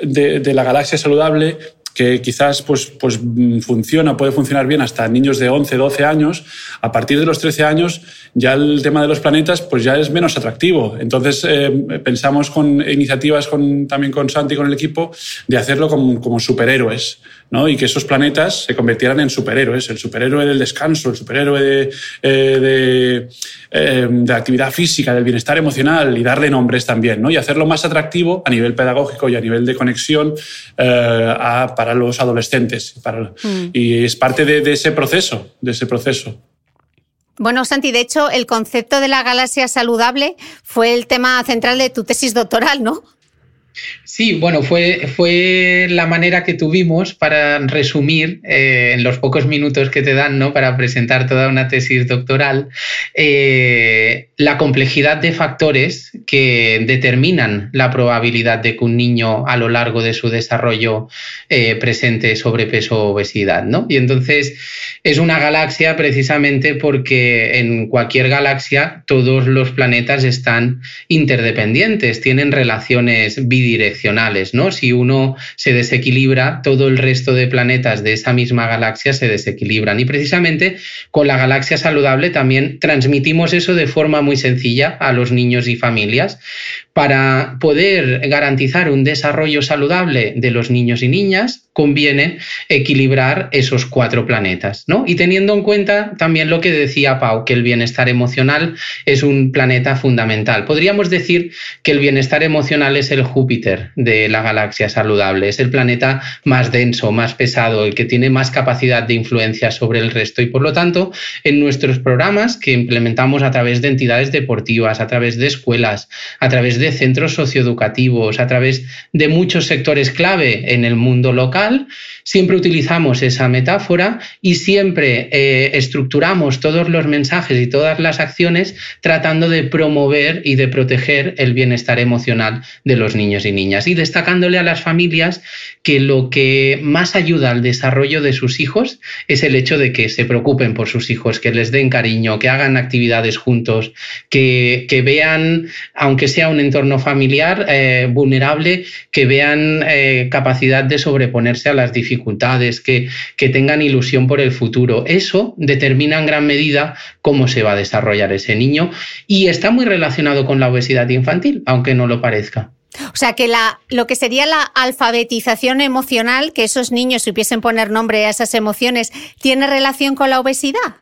de, de la galaxia saludable, que quizás pues, pues mm, funciona, puede funcionar bien hasta niños de 11, 12 años, a partir de los 13 años ya el tema de los planetas pues ya es menos atractivo. Entonces eh, pensamos con iniciativas con, también con Santi y con el equipo de hacerlo como, como superhéroes. ¿No? y que esos planetas se convirtieran en superhéroes, el superhéroe del descanso, el superhéroe de, eh, de, eh, de, actividad física, del bienestar emocional y darle nombres también, ¿no? y hacerlo más atractivo a nivel pedagógico y a nivel de conexión a, para los adolescentes. Para, mm. Y es parte de, de ese proceso, de ese proceso. Bueno, Santi, de hecho, el concepto de la galaxia saludable fue el tema central de tu tesis doctoral, ¿no? Sí, bueno, fue, fue la manera que tuvimos para resumir eh, en los pocos minutos que te dan, ¿no? Para presentar toda una tesis doctoral, eh, la complejidad de factores que determinan la probabilidad de que un niño a lo largo de su desarrollo eh, presente sobrepeso o obesidad, ¿no? Y entonces es una galaxia precisamente porque en cualquier galaxia todos los planetas están interdependientes, tienen relaciones bidireccionales direccionales, ¿no? Si uno se desequilibra, todo el resto de planetas de esa misma galaxia se desequilibran. Y precisamente con la galaxia saludable también transmitimos eso de forma muy sencilla a los niños y familias para poder garantizar un desarrollo saludable de los niños y niñas conviene equilibrar esos cuatro planetas, ¿no? Y teniendo en cuenta también lo que decía Pau, que el bienestar emocional es un planeta fundamental. Podríamos decir que el bienestar emocional es el Júpiter de la galaxia saludable, es el planeta más denso, más pesado, el que tiene más capacidad de influencia sobre el resto y por lo tanto en nuestros programas que implementamos a través de entidades deportivas, a través de escuelas, a través de centros socioeducativos, a través de muchos sectores clave en el mundo local, siempre utilizamos esa metáfora y siempre eh, estructuramos todos los mensajes y todas las acciones tratando de promover y de proteger el bienestar emocional de los niños y niñas. Y destacándole a las familias que lo que más ayuda al desarrollo de sus hijos es el hecho de que se preocupen por sus hijos, que les den cariño, que hagan actividades juntos, que, vean, aunque sea un entorno familiar eh, vulnerable, que vean eh, capacidad de sobreponerse a las dificultades, que, que tengan ilusión por el futuro. Eso determina en gran medida cómo se va a desarrollar ese niño y está muy relacionado con la obesidad infantil, aunque no lo parezca. O sea que la, lo que sería la alfabetización emocional, que esos niños supiesen poner nombre a esas emociones, ¿tiene relación con la obesidad?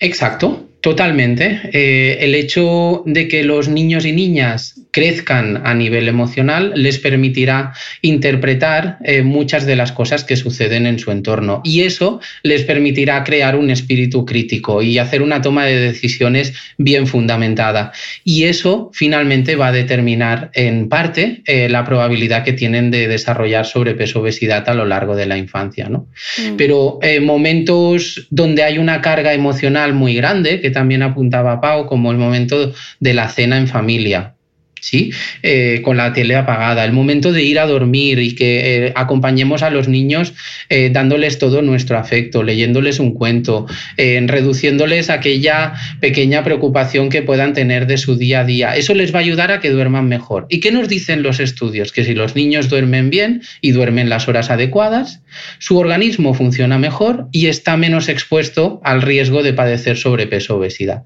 Exacto, Totalmente. Eh, el hecho de que los niños y niñas crezcan a nivel emocional les permitirá interpretar eh, muchas de las cosas que suceden en su entorno y eso les permitirá crear un espíritu crítico y hacer una toma de decisiones bien fundamentada. Y eso finalmente va a determinar en parte eh, la probabilidad que tienen de desarrollar sobrepeso obesidad a lo largo de la infancia. ¿no? Mm. Pero momentos donde hay una carga emocional muy grande, también apuntaba Pau, como el momento de la cena en familia. ¿Sí? Eh, con la tele apagada, el momento de ir a dormir y que eh, acompañemos a los niños eh, dándoles todo nuestro afecto, leyéndoles un cuento, reduciéndoles aquella pequeña preocupación que puedan tener de su día a día. Eso les va a ayudar a que duerman mejor. ¿Y qué nos dicen los estudios? Que si los niños duermen bien y duermen las horas adecuadas, su organismo funciona mejor y está menos expuesto al riesgo de padecer sobrepeso o obesidad.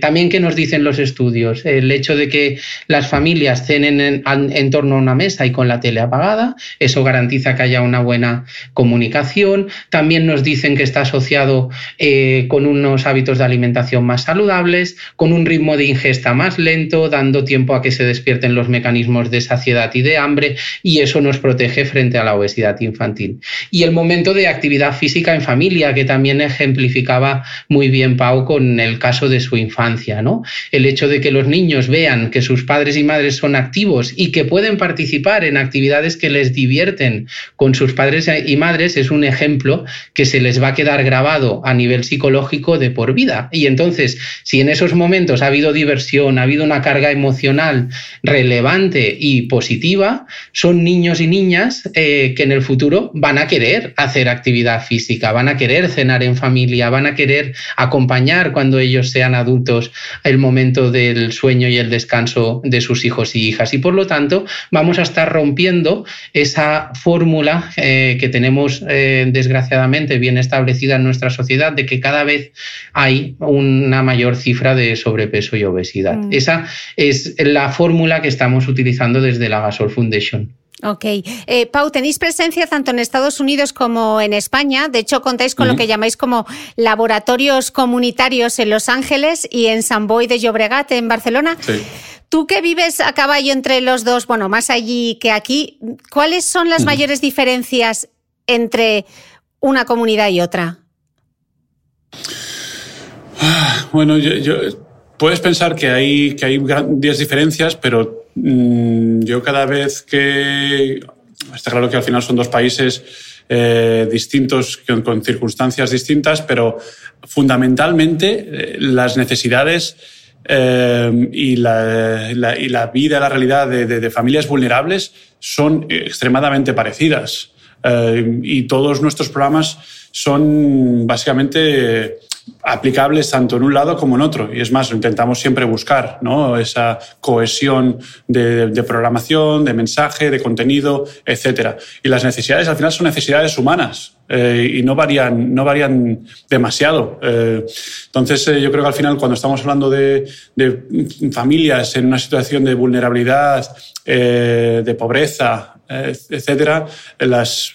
también, ¿qué nos dicen los estudios? El hecho de que las familias cenen en, torno a una mesa y con la tele apagada. Eso garantiza que haya una buena comunicación. También nos dicen que está asociado eh, con unos hábitos de alimentación más saludables, con un ritmo de ingesta más lento, dando tiempo a que se despierten los mecanismos de saciedad y de hambre, y eso nos protege frente a la obesidad infantil. Y el momento de actividad física en familia, que también ejemplificaba muy bien Pau con el caso de su infancia, ¿no? El hecho de que los niños vean que sus padres y madres son activos y que pueden participar en actividades que les divierten con sus padres y madres es un ejemplo que se les va a quedar grabado a nivel psicológico de por vida. Y entonces, si en esos momentos ha habido diversión, ha habido una carga emocional relevante y positiva, son niños y niñas eh, que en el futuro van a querer hacer actividad física, van a querer cenar en familia, van a querer acompañar cuando ellos sean adultos el momento del sueño y el descanso de sus hijos y hijas. Y por lo tanto, vamos a estar rompiendo esa fórmula eh, que tenemos eh, desgraciadamente bien establecida en nuestra sociedad de que cada vez hay una mayor cifra de sobrepeso y obesidad. Mm. Esa es la fórmula que estamos utilizando desde la Gasol Foundation. Ok. Eh, Pau, tenéis presencia tanto en Estados Unidos como en España. De hecho, contáis con lo que llamáis como laboratorios comunitarios en Los Ángeles y en San Boy de Llobregat, en Barcelona. Sí. Tú que vives a caballo entre los dos, bueno, más allí que aquí, ¿cuáles son las mayores diferencias entre una comunidad y otra? Ah, bueno, yo, puedes pensar que hay, que hay grandes diferencias, pero mm, yo cada vez que... Está claro que al final son dos países eh, distintos, con, circunstancias distintas, pero fundamentalmente eh, las necesidades eh, y, la, y, la, vida, la realidad de, familias vulnerables son extremadamente parecidas. Eh, y todos nuestros programas son básicamente aplicables tanto en un lado como en otro. Y es más, intentamos siempre buscar ¿no? esa cohesión de, programación, de mensaje, de contenido, etc. Y las necesidades al final son necesidades humanas. Eh, y no varían, no varían demasiado. Eh, entonces, eh, yo creo que al final, cuando estamos hablando de, de familias en una situación de vulnerabilidad, de pobreza, etcétera, las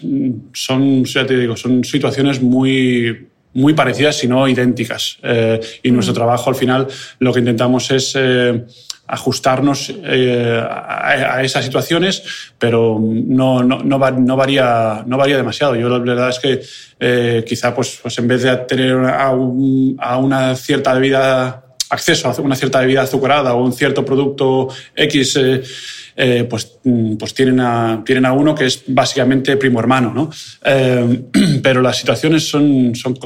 son, ya te digo, son situaciones muy muy parecidas, si no idénticas. Eh, y nuestro trabajo, al final, lo que intentamos es eh, ajustarnos eh, a, esas situaciones, pero no, no, no, no, varía, no varía demasiado. Yo la verdad es que quizá, pues, pues en vez de tener a, a una cierta bebida acceso a una cierta bebida azucarada o un cierto producto X, eh, pues, mm, pues tienen, a, tienen a uno que es básicamente primo hermano. ¿no? Eh, pero las situaciones son, son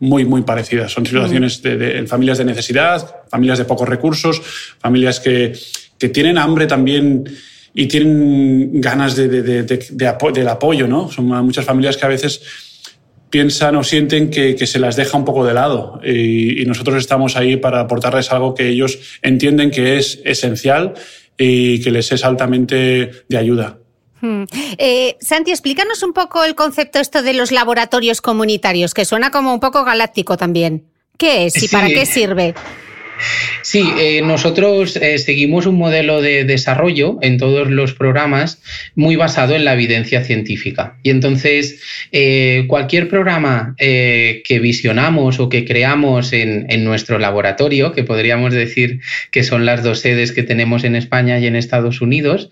muy, muy parecidas. Son situaciones de, en familias de necesidad, familias de pocos recursos, familias que, que tienen hambre también y tienen ganas de, de, del apoyo. ¿no? Son muchas familias que a veces piensan o sienten que, que, se las deja un poco de lado y, y, nosotros estamos ahí para aportarles algo que ellos entienden que es esencial y que les es altamente de ayuda. Hmm. Eh, Santi, explícanos un poco el concepto esto de los laboratorios comunitarios, que suena como un poco galáctico también. ¿Qué es y para qué sirve? Sí, eh, nosotros eh, seguimos un modelo de desarrollo en todos los programas muy basado en la evidencia científica. Y entonces, eh, cualquier programa que visionamos o que creamos en, en, nuestro laboratorio, que podríamos decir que son las dos sedes que tenemos en España y en Estados Unidos,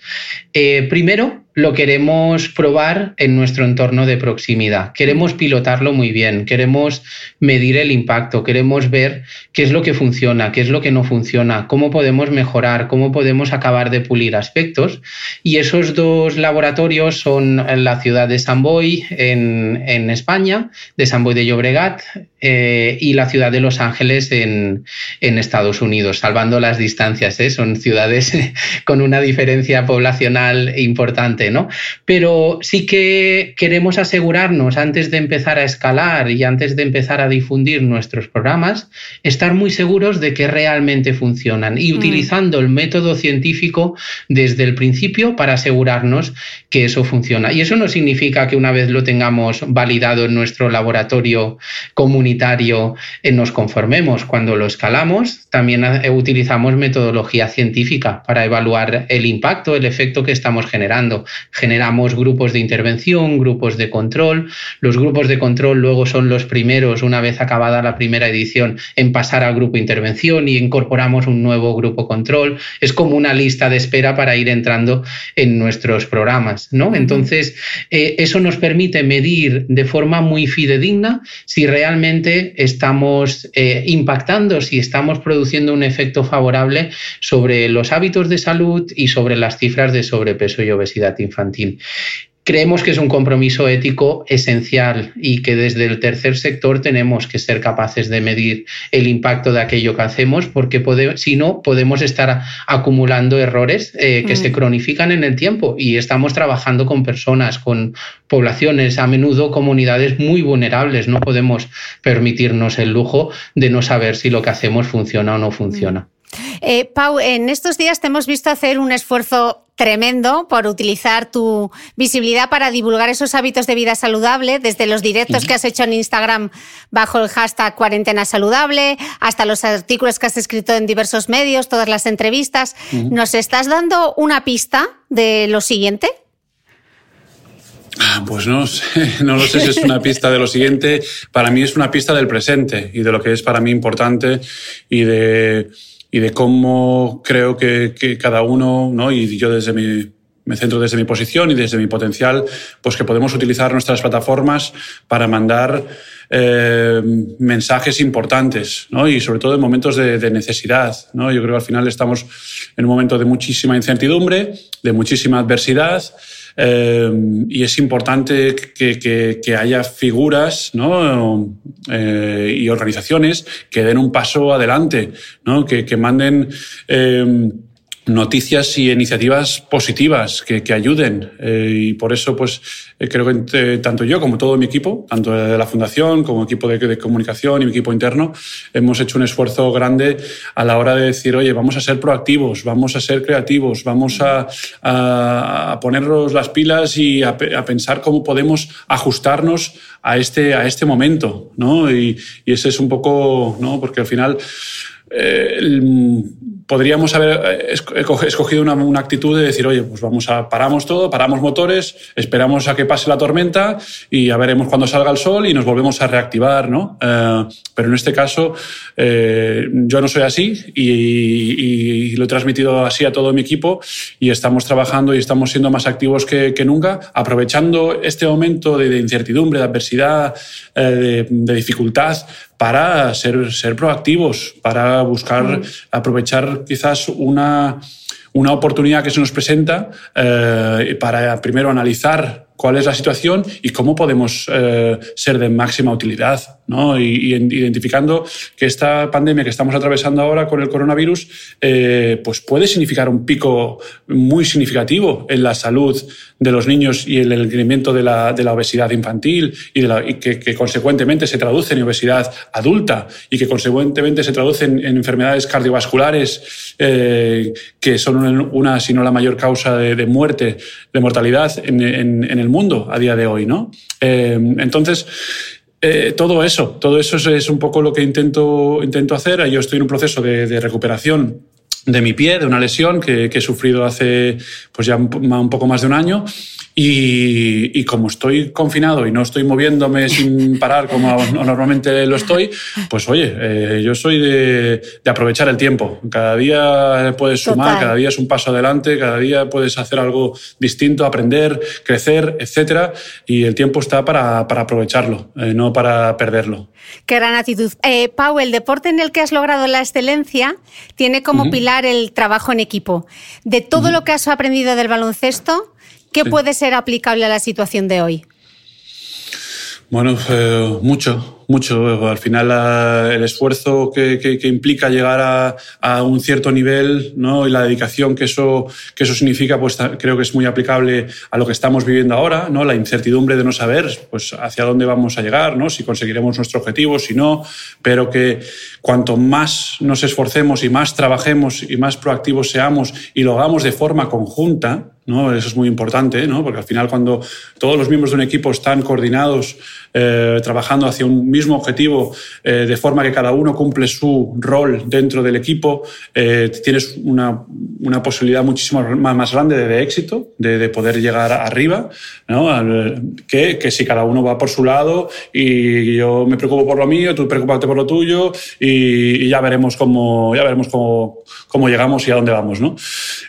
primero lo queremos probar en nuestro entorno de proximidad. Queremos pilotarlo muy bien, queremos medir el impacto, queremos ver qué es lo que funciona, qué es lo que no funciona, cómo podemos mejorar, cómo podemos acabar de pulir aspectos. Y esos dos laboratorios son la ciudad de San Boy en, en España, de San Boy de Llobregat, eh, y la ciudad de Los Ángeles en, Estados Unidos, salvando las distancias. ¿eh? Son ciudades con una diferencia poblacional importante, ¿no? Pero sí que queremos asegurarnos, antes de empezar a escalar y antes de empezar a difundir nuestros programas, estar muy seguros de que realmente funcionan y mm. utilizando el método científico desde el principio para asegurarnos que eso funciona. Y eso no significa que una vez lo tengamos validado en nuestro laboratorio común eh, nos conformemos. Cuando lo escalamos, también eh, utilizamos metodología científica para evaluar el impacto, el efecto que estamos generando. Generamos grupos de intervención, grupos de control. Los grupos de control luego son los primeros, una vez acabada la primera edición, en pasar al grupo de intervención y incorporamos un nuevo grupo control. Es como una lista de espera para ir entrando en nuestros programas. ¿no? Entonces, eh, eso nos permite medir de forma muy fidedigna si realmente estamos eh, impactando, si estamos produciendo un efecto favorable sobre los hábitos de salud y sobre las cifras de sobrepeso y obesidad infantil. Creemos que es un compromiso ético esencial y que desde el tercer sector tenemos que ser capaces de medir el impacto de aquello que hacemos, porque si no, podemos estar acumulando errores eh, que se mm. cronifican en el tiempo y estamos trabajando con personas, con poblaciones, a menudo comunidades muy vulnerables. No podemos permitirnos el lujo de no saber si lo que hacemos funciona o no funciona. Eh, Pau, en estos días te hemos visto hacer un esfuerzo tremendo por utilizar tu visibilidad para divulgar esos hábitos de vida saludable, desde los directos que has hecho en Instagram bajo el hashtag cuarentena saludable, hasta los artículos que has escrito en diversos medios, todas las entrevistas. ¿Nos estás dando una pista de lo siguiente? Ah, pues no sé, no lo sé si es una pista de lo siguiente. Para mí es una pista del presente y de lo que es para mí importante y de y de cómo creo que, que cada uno, ¿no? y yo desde mi, me centro desde mi posición y desde mi potencial, pues que podemos utilizar nuestras plataformas para mandar eh, mensajes importantes, ¿no? y sobre todo en momentos de, de, necesidad. ¿no? Yo creo que al final estamos en un momento de muchísima incertidumbre, de muchísima adversidad, eh, y es importante que, haya figuras eh, y organizaciones que den un paso adelante, que, manden eh, noticias y iniciativas positivas que, ayuden. y por eso, pues, creo que tanto yo como todo mi equipo, tanto de la Fundación como equipo de, comunicación y mi equipo interno, hemos hecho un esfuerzo grande a la hora de decir, oye, vamos a ser proactivos, vamos a ser creativos, vamos a, a ponernos las pilas y a, pensar cómo podemos ajustarnos a este, a este momento, ¿no? Y, y ese es un poco, ¿no? Porque al final eh, podríamos haber eh, escogido una, una, actitud de decir, oye, pues vamos a, paramos todo, paramos motores, esperamos a que pase la tormenta y ya veremos cuando salga el sol y nos volvemos a reactivar, ¿no? Eh, pero en este caso, yo no soy así y, lo he transmitido así a todo mi equipo y estamos trabajando y estamos siendo más activos que, que nunca, aprovechando este momento de, incertidumbre, de adversidad, de, de dificultad para ser, ser proactivos, para buscar aprovechar quizás una, una oportunidad que se nos presenta eh, para primero analizar cuál es la situación y cómo podemos eh, ser de máxima utilidad, ¿no? Y, identificando que esta pandemia que estamos atravesando ahora con el coronavirus, eh, pues puede significar un pico muy significativo en la salud de los niños y el incremento de la, obesidad infantil y, que, consecuentemente se traduce en obesidad adulta y que consecuentemente se traduce en, enfermedades cardiovasculares eh, que son una, si no la mayor causa de, de muerte, de mortalidad en, en, en el mundo a día de hoy, ¿no? Eh, entonces, eh, todo eso, todo eso es, un poco lo que intento, intento hacer. Yo estoy en un proceso de, recuperación de mi pie, de una lesión que, he sufrido hace pues ya un poco más de un año. Y, como estoy confinado y no estoy moviéndome sin parar como normalmente lo estoy, pues oye, eh, yo soy de, aprovechar el tiempo. Cada día puedes sumar, cada día es un paso adelante, cada día puedes hacer algo distinto, aprender, crecer, etcétera. Y el tiempo está para, aprovecharlo, eh, no para perderlo. Qué gran actitud. Eh, Pau, el deporte en el que has logrado la excelencia tiene como pilar el trabajo en equipo. De todo lo que has aprendido del baloncesto, ¿Qué puede ser aplicable a la situación de hoy? Bueno, eh, mucho, mucho. Al final el esfuerzo que, implica llegar a, un cierto nivel ¿no? y la dedicación que eso, que eso significa, pues creo que es muy aplicable a lo que estamos viviendo ahora, ¿no? la incertidumbre de no saber pues, hacia dónde vamos a llegar, ¿no? si conseguiremos nuestro objetivo, si no, pero que cuanto más nos esforcemos y más trabajemos y más proactivos seamos y lo hagamos de forma conjunta, ¿no? Eso es muy importante, ¿no? porque al final cuando todos los miembros de un equipo están coordinados, eh, trabajando hacia un mismo objetivo, eh, de forma que cada uno cumple su rol dentro del equipo, eh, tienes una, una, posibilidad muchísimo más grande de, éxito, de, poder llegar arriba, que, que, si cada uno va por su lado y yo me preocupo por lo mío, tú preocupate por lo tuyo y, ya veremos cómo, ya veremos cómo, cómo llegamos y a dónde vamos. ¿no?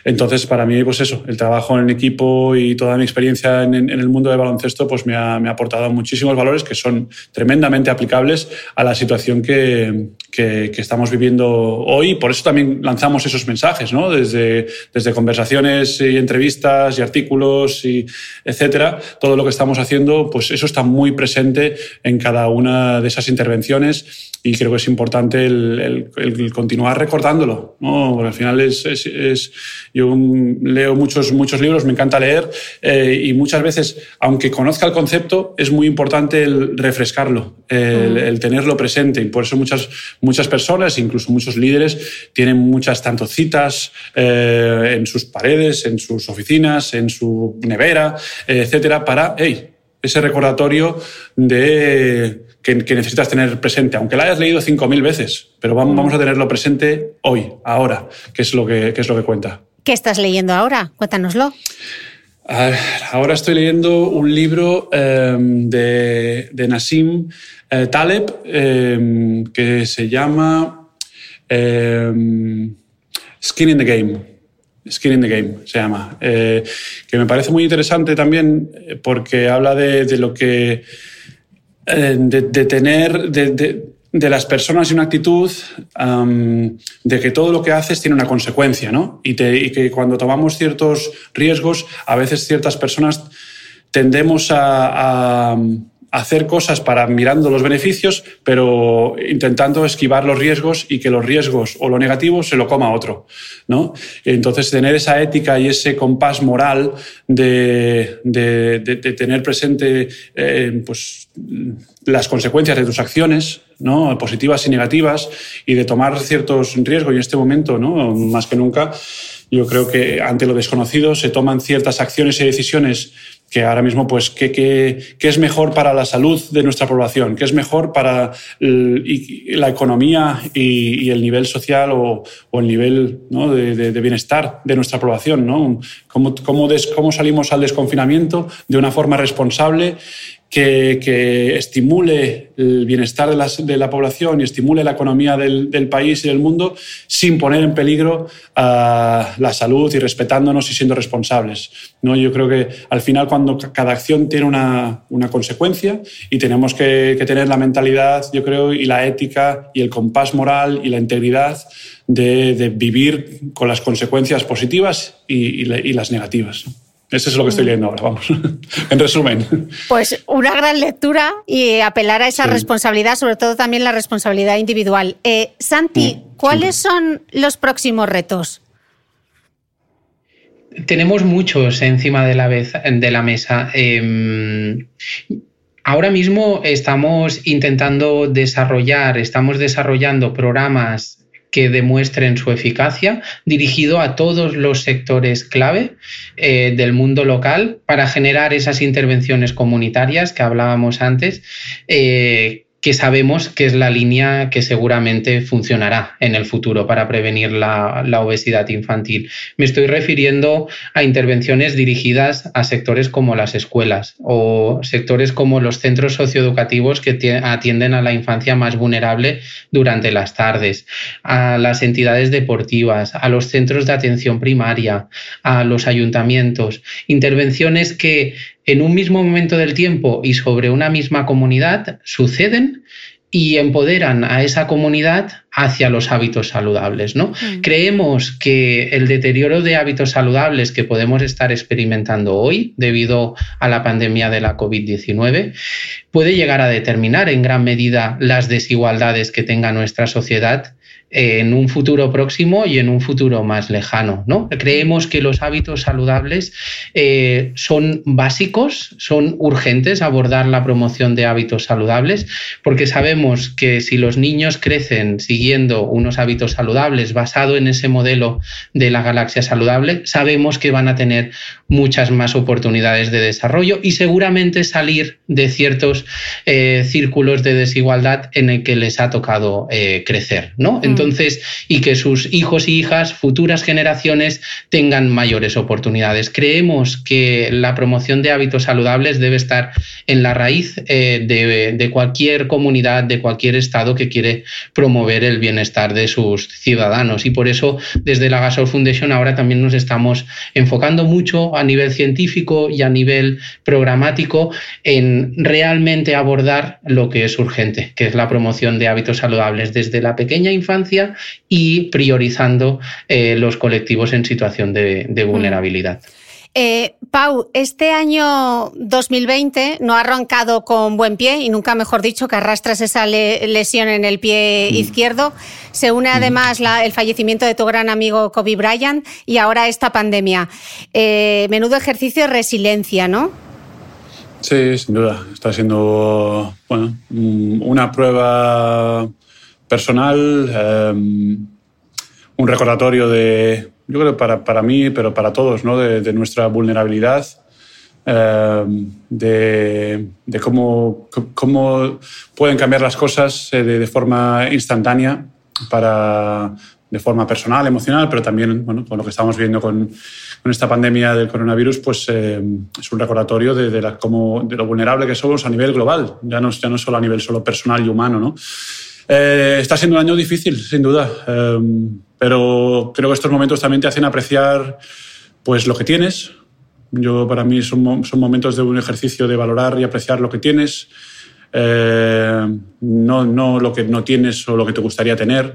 Entonces, para mí, pues eso, el trabajo en equipo y toda mi experiencia en, el mundo del baloncesto pues me ha, aportado muchísimos valores que son tremendamente aplicables a la situación que, que, estamos viviendo hoy. Por eso también lanzamos esos mensajes, ¿no? Desde, desde conversaciones y entrevistas y artículos y etcétera. Todo lo que estamos haciendo, pues eso está muy presente en cada una de esas intervenciones y creo que es importante el, el, continuar recordándolo, ¿no? Porque al final es, es, yo leo muchos, muchos libros, me encanta leer eh, y muchas veces, aunque conozca el concepto, es muy importante el refrescarlo, el, el tenerlo presente y por eso muchas muchas personas, incluso muchos líderes, tienen muchas tanto citas eh, en sus paredes, en sus oficinas, en su nevera, etcétera, para ese recordatorio de que, necesitas tener presente, aunque la hayas leído 5.000 veces, pero vamos, vamos, a tenerlo presente hoy, ahora, que es lo que, es lo que cuenta. ¿Qué estás leyendo ahora? Cuéntanoslo. Ahora estoy leyendo un libro em, de, de Nassim eh, Taleb, em, que se llama em, Skin in the Game. Skin in the Game se llama. Eh, que me parece muy interesante también eh, porque habla de, lo que. De, tener. De, las personas y una actitud de que todo lo que haces tiene una consecuencia, ¿no? Y, que cuando tomamos ciertos riesgos, a veces ciertas personas tendemos a hacer cosas para mirando los beneficios, pero intentando esquivar los riesgos y que los riesgos o lo negativo se lo coma otro. ¿no? Entonces, tener esa ética y ese compás moral de, tener presente eh, pues, las consecuencias de tus acciones, ¿no? positivas y negativas, y de tomar ciertos riesgos. Y en este momento, ¿no? más que nunca, yo creo que ante lo desconocido se toman ciertas acciones y decisiones que ahora mismo, pues, ¿qué, qué, qué es mejor para la salud de nuestra población? ¿Qué es mejor para la economía y, el nivel social o, el nivel de, bienestar de nuestra población? ¿no? ¿Cómo, cómo, ¿Cómo salimos al desconfinamiento de una forma responsable que, estimule el bienestar de, la población y estimule la economía del, país y del mundo sin poner en peligro ah, la salud y respetándonos y siendo responsables. ¿no? Yo creo que al final cuando cada acción tiene una, consecuencia y tenemos que, tener la mentalidad, yo creo, y la ética y el compás moral y la integridad de, vivir con las consecuencias positivas y, y las negativas. Eso es lo que estoy leyendo ahora, vamos. en resumen. Pues una gran lectura y apelar a esa responsabilidad, sobre todo también la responsabilidad individual. Eh, Santi, mm, ¿cuáles son los próximos retos? Tenemos muchos encima de la, vez, de la mesa. Em, ahora mismo estamos intentando desarrollar, estamos desarrollando programas que demuestren su eficacia, dirigido a todos los sectores clave eh, del mundo local para generar esas intervenciones comunitarias que hablábamos antes, eh, que sabemos que es la línea que seguramente funcionará en el futuro para prevenir la, obesidad infantil. Me estoy refiriendo a intervenciones dirigidas a sectores como las escuelas o sectores como los centros socioeducativos que atienden a la infancia más vulnerable durante las tardes, a las entidades deportivas, a los centros de atención primaria, a los ayuntamientos. Intervenciones que en un mismo momento del tiempo y sobre una misma comunidad suceden y empoderan a esa comunidad hacia los hábitos saludables. ¿no? Mm. Creemos que el deterioro de hábitos saludables que podemos estar experimentando hoy debido a la pandemia de la COVID-19 puede llegar a determinar en gran medida las desigualdades que tenga nuestra sociedad en un futuro próximo y en un futuro más lejano. ¿no? Creemos que los hábitos saludables eh, son básicos, son urgentes abordar la promoción de hábitos saludables, porque sabemos que si los niños crecen siguiendo unos hábitos saludables basado en ese modelo de la galaxia saludable, sabemos que van a tener muchas más oportunidades de desarrollo y seguramente salir de ciertos eh, círculos de desigualdad en el que les ha tocado eh, crecer. Mm. Entonces, y que sus hijos y hijas, futuras generaciones, tengan mayores oportunidades. Creemos que la promoción de hábitos saludables debe estar en la raíz eh, de, cualquier comunidad, de cualquier Estado que quiere promover el bienestar de sus ciudadanos. Y por eso, desde la Gasol Foundation, ahora también nos estamos enfocando mucho a nivel científico y a nivel programático en realmente abordar lo que es urgente, que es la promoción de hábitos saludables desde la pequeña infancia y priorizando eh, los colectivos en situación de, mm. vulnerabilidad. Eh, Pau, este año 2020 no ha arrancado con buen pie y nunca mejor dicho que arrastras esa lesión en el pie mm. izquierdo. Se une mm. además el fallecimiento de tu gran amigo Kobe Bryant y ahora esta pandemia. Eh, menudo ejercicio de resiliencia, ¿no? Sí, sin duda. Está siendo bueno, una prueba personal, em, un recordatorio de, yo creo para, para mí, pero para todos, ¿no? de, nuestra vulnerabilidad, em, de, cómo, cómo pueden cambiar las cosas eh, de, forma instantánea para, de forma personal, emocional, pero también bueno, con lo que estamos viendo con, con esta pandemia del coronavirus, pues em, es un recordatorio de, cómo, de lo vulnerable que somos a nivel global, ya no, ya no solo a nivel solo personal y humano. ¿no? Eh, está siendo un año difícil, sin duda, em, pero creo que estos momentos también te hacen apreciar pues, lo que tienes. Yo, para mí, son, momentos de un ejercicio de valorar y apreciar lo que tienes, eh, no, no lo que no tienes o lo que te gustaría tener.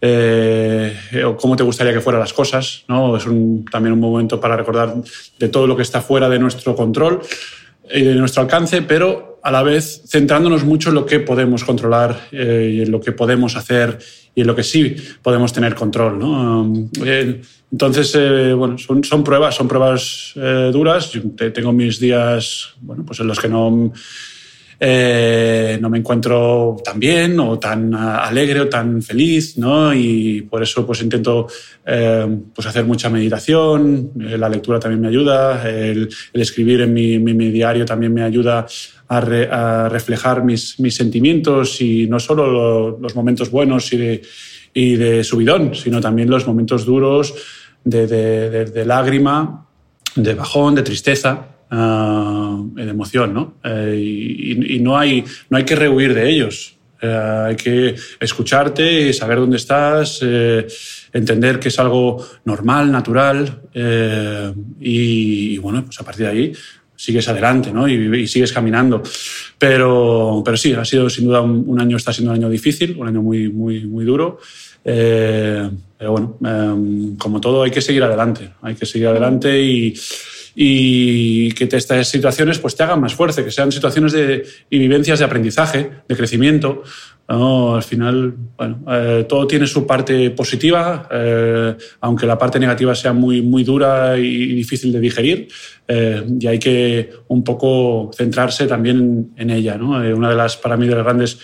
Eh, o cómo te gustaría que fueran las cosas. ¿no? Es también un momento para recordar de todo lo que está fuera de nuestro control y de nuestro alcance, pero a la vez centrándonos mucho en lo que podemos controlar eh, y en lo que podemos hacer y en lo que sí podemos tener control. eh, entonces, eh, bueno, son, pruebas, son pruebas duras. Yo tengo mis días bueno, pues en los que no eh, no me encuentro tan bien o tan alegre o tan feliz, ¿no? Y por eso pues intento eh, pues hacer mucha meditación, eh, la lectura también me ayuda, el, escribir en mi, diario también me ayuda a, reflejar mis, sentimientos y no solo los momentos buenos y de, y de subidón, sino también los momentos duros de lágrima, de bajón, de tristeza. Ah, en emoción, ¿no? Eh, y, no, hay, no hay que rehuir de ellos. Eh, hay que escucharte, saber dónde estás, eh, entender que es algo normal, natural, y, bueno, pues a partir de ahí sigues adelante, ¿no? Y, sigues caminando. Pero, pero sí, ha sido sin duda un, año, está siendo un año difícil, un año muy, muy, muy duro. pero bueno, como todo, hay que seguir adelante. Hay que seguir adelante y y que estas situaciones pues, te hagan más fuerte, que sean situaciones de, y vivencias de aprendizaje, de crecimiento. al final, bueno, eh, todo tiene su parte positiva, eh, aunque la parte negativa sea muy, muy dura y difícil de digerir, eh, y hay que un poco centrarse también en, ella. ¿no? una de las, para mí, de las grandes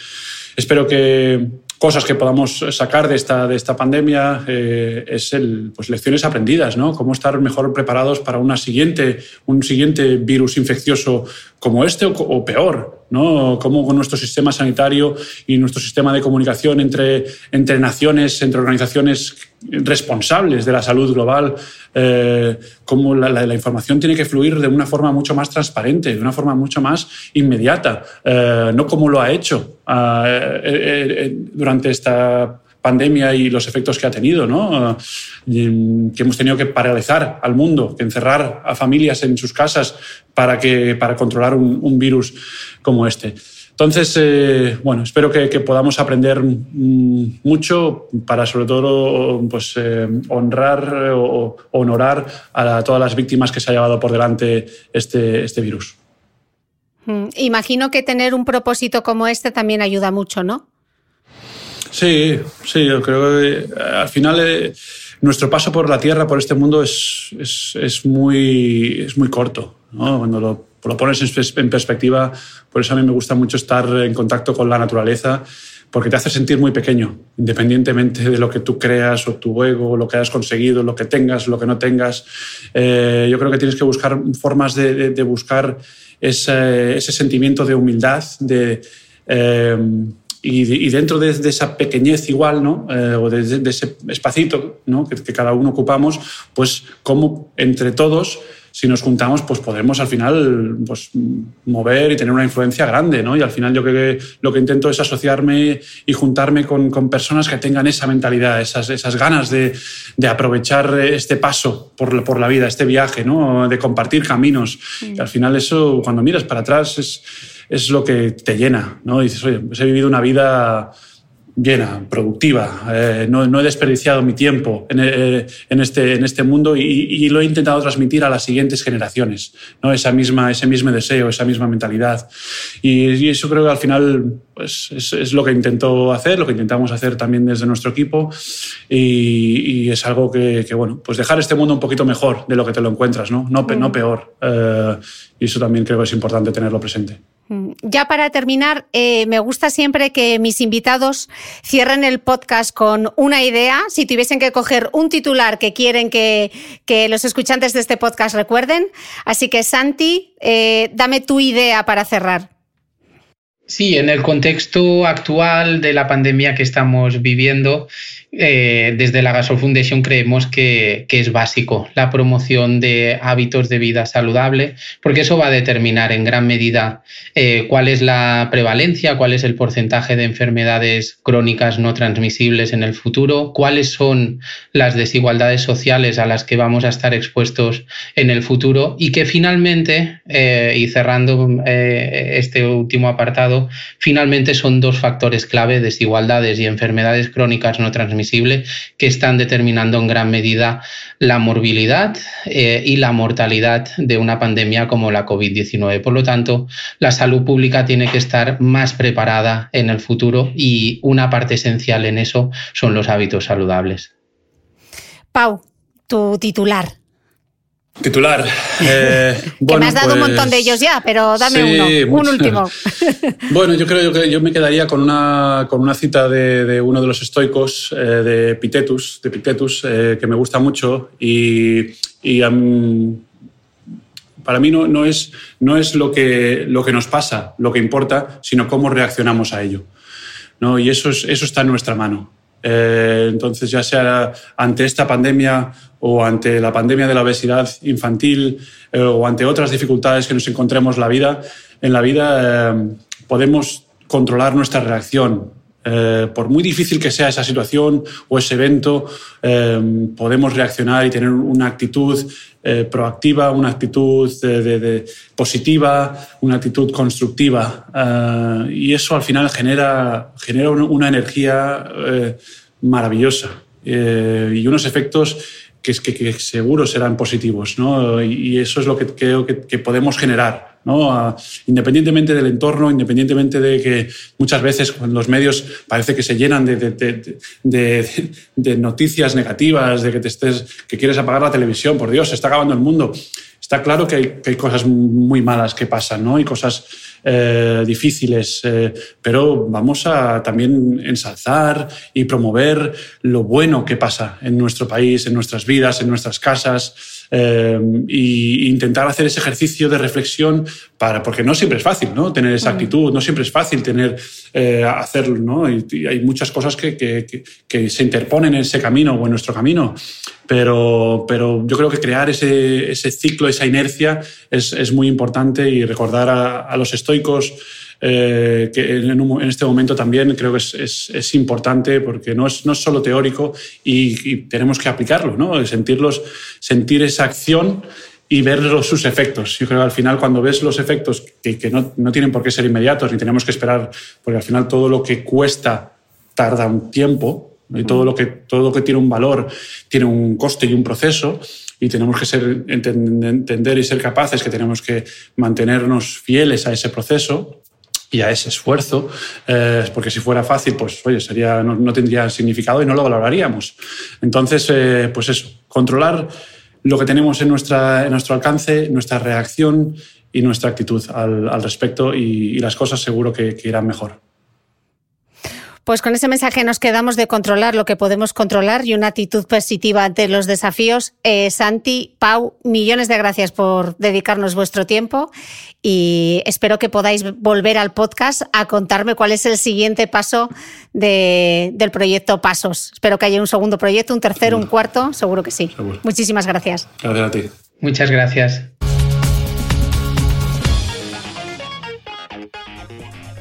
Espero que, cosas que podamos sacar de esta, de esta pandemia eh, es el, pues lecciones aprendidas, ¿no? Cómo estar mejor preparados para una siguiente, un siguiente virus infeccioso como este o, peor, ¿no? Cómo con nuestro sistema sanitario y nuestro sistema de comunicación entre, entre naciones, entre organizaciones responsables de la salud global, eh, cómo la, información tiene que fluir de una forma mucho más transparente, de una forma mucho más inmediata, eh, no como lo ha hecho eh, durante esta pandemia y los efectos que ha tenido, ¿no? que hemos tenido que paralizar al mundo, que encerrar a familias en sus casas para, que, para controlar un virus como este. Entonces, eh, bueno, espero que, podamos aprender mm, mucho para sobre todo pues, eh, honrar o honorar a todas las víctimas que se ha llevado por delante este, este virus. Mm, imagino que tener un propósito como este también ayuda mucho, ¿no? Sí, sí, yo creo que eh, al final nuestro paso por la Tierra, por este mundo, es, es, muy, es muy corto. ¿no? Cuando lo lo pones en perspectiva, por eso a mí me gusta mucho estar en contacto con la naturaleza, porque te hace sentir muy pequeño, independientemente de lo que tú creas o tu ego, lo que hayas conseguido, lo que tengas, lo que no tengas. Eh, yo creo que tienes que buscar formas de, buscar ese, sentimiento de humildad, de... Eh, y, dentro de, esa pequeñez igual, ¿no? Eh, o de, ese espacito ¿no? que, que, cada uno ocupamos, pues cómo entre todos si nos juntamos, pues podremos al final pues, mover y tener una influencia grande, ¿no? Y al final yo creo que lo que intento es asociarme y juntarme con, con personas que tengan esa mentalidad, esas, esas ganas de, de, aprovechar este paso por, por, la vida, este viaje, ¿no? De compartir caminos. Y al final eso, cuando miras para atrás, es, es lo que te llena, ¿no? Y dices, oye, pues he vivido una vida llena, productiva. Eh, no, he desperdiciado mi tiempo en, eh, este, en este mundo y, lo he intentado transmitir a las siguientes generaciones. ¿no? Esa misma, ese mismo deseo, esa misma mentalidad. Y, eso creo que al final pues, es, lo que intento hacer, lo que intentamos hacer también desde nuestro equipo. Y, es algo que, bueno, pues dejar este mundo un poquito mejor de lo que te lo encuentras, no, no, no peor. Eh, y eso también creo que es importante tenerlo presente. Mm, ya para terminar, eh, me gusta siempre que mis invitados cierren el podcast con una idea. Si tuviesen que coger un titular que quieren que, los escuchantes de este podcast recuerden. Así que, Santi, eh, dame tu idea para cerrar. Sí, en el contexto actual de la pandemia que estamos viviendo, eh, desde la Gasol Foundation creemos que, es básico la promoción de hábitos de vida saludable, porque eso va a determinar en gran medida eh, cuál es la prevalencia, cuál es el porcentaje de enfermedades crónicas no transmisibles en el futuro, cuáles son las desigualdades sociales a las que vamos a estar expuestos en el futuro y que finalmente, eh, y cerrando este último apartado, finalmente son dos factores clave, desigualdades y enfermedades crónicas no transmisibles que están determinando en gran medida la morbilidad eh, y la mortalidad de una pandemia como la COVID-19. Por lo tanto, la salud pública tiene que estar más preparada en el futuro y una parte esencial en eso son los hábitos saludables. Pau, tu titular. Titular. Eh, que me has dado un montón de pues ellos ya, pero dame uno, un último. bueno, yo creo que yo me quedaría con una, con una cita de, uno de los estoicos, eh, de Pitetus, de Pitetus eh, que me gusta mucho y, para mí no, no, es, no es lo que, lo que nos pasa lo que importa, sino cómo reaccionamos a ello. ¿no? Y eso, es, eso está en nuestra mano. Entonces, ya sea ante esta pandemia o ante la pandemia de la obesidad infantil eh, o ante otras dificultades que nos encontremos la vida, en la vida, eh, podemos controlar nuestra reacción. Eh, por muy difícil que sea esa situación o ese evento, podemos reaccionar y tener una actitud proactiva, una actitud positiva, una actitud constructiva. y eso al final genera, una energía maravillosa y unos efectos que, que, seguro serán positivos, ¿no? Y, eso es lo que creo que, podemos generar, ¿no? independientemente del entorno, independientemente de que muchas veces los medios parece que se llenan de, noticias negativas, de que te estés, que quieres apagar la televisión, por Dios, se está acabando el mundo. Está claro que hay, que hay cosas muy malas que pasan, ¿no? Y cosas eh, difíciles, eh, pero vamos a también ensalzar y promover lo bueno que pasa en nuestro país, en nuestras vidas, en nuestras casas e intentar hacer ese ejercicio de reflexión para, porque no siempre es fácil, ¿no? Tener esa actitud, no siempre es fácil tener, hacerlo, ¿no? Y, hay muchas cosas que, que, que, se interponen en ese camino o en nuestro camino, pero, pero yo creo que crear ese, ese ciclo, esa inercia es, es, muy importante y recordar a, a los estoicos eh, que en, este momento también creo que es, es, importante porque no es, no es solo teórico y, tenemos que aplicarlo, ¿no? Sentirlos, sentir esa acción y ver sus efectos. Yo creo que al final cuando ves los efectos que, que no, no, tienen por qué ser inmediatos ni tenemos que esperar, porque al final todo lo que cuesta tarda un tiempo y todo lo que, todo lo que tiene un valor tiene un coste y un proceso y tenemos que ser, entender y ser capaces que tenemos que mantenernos fieles a ese proceso y a ese esfuerzo, eh, porque si fuera fácil, pues oye, sería, no, tendría significado y no lo valoraríamos. Entonces, eh, pues eso, controlar lo que tenemos en, nuestra, en nuestro alcance, nuestra reacción y nuestra actitud al, respecto y, las cosas seguro que irán mejor. Pues con ese mensaje nos quedamos de controlar lo que podemos controlar y una actitud positiva ante los desafíos. Eh, Santi, Pau, millones de gracias por dedicarnos vuestro tiempo y espero que podáis volver al podcast a contarme cuál es el siguiente paso del proyecto Pasos. Espero que haya un segundo proyecto, un tercero, un cuarto, seguro que sí. Muchísimas gracias. Gracias a ti. Muchas gracias.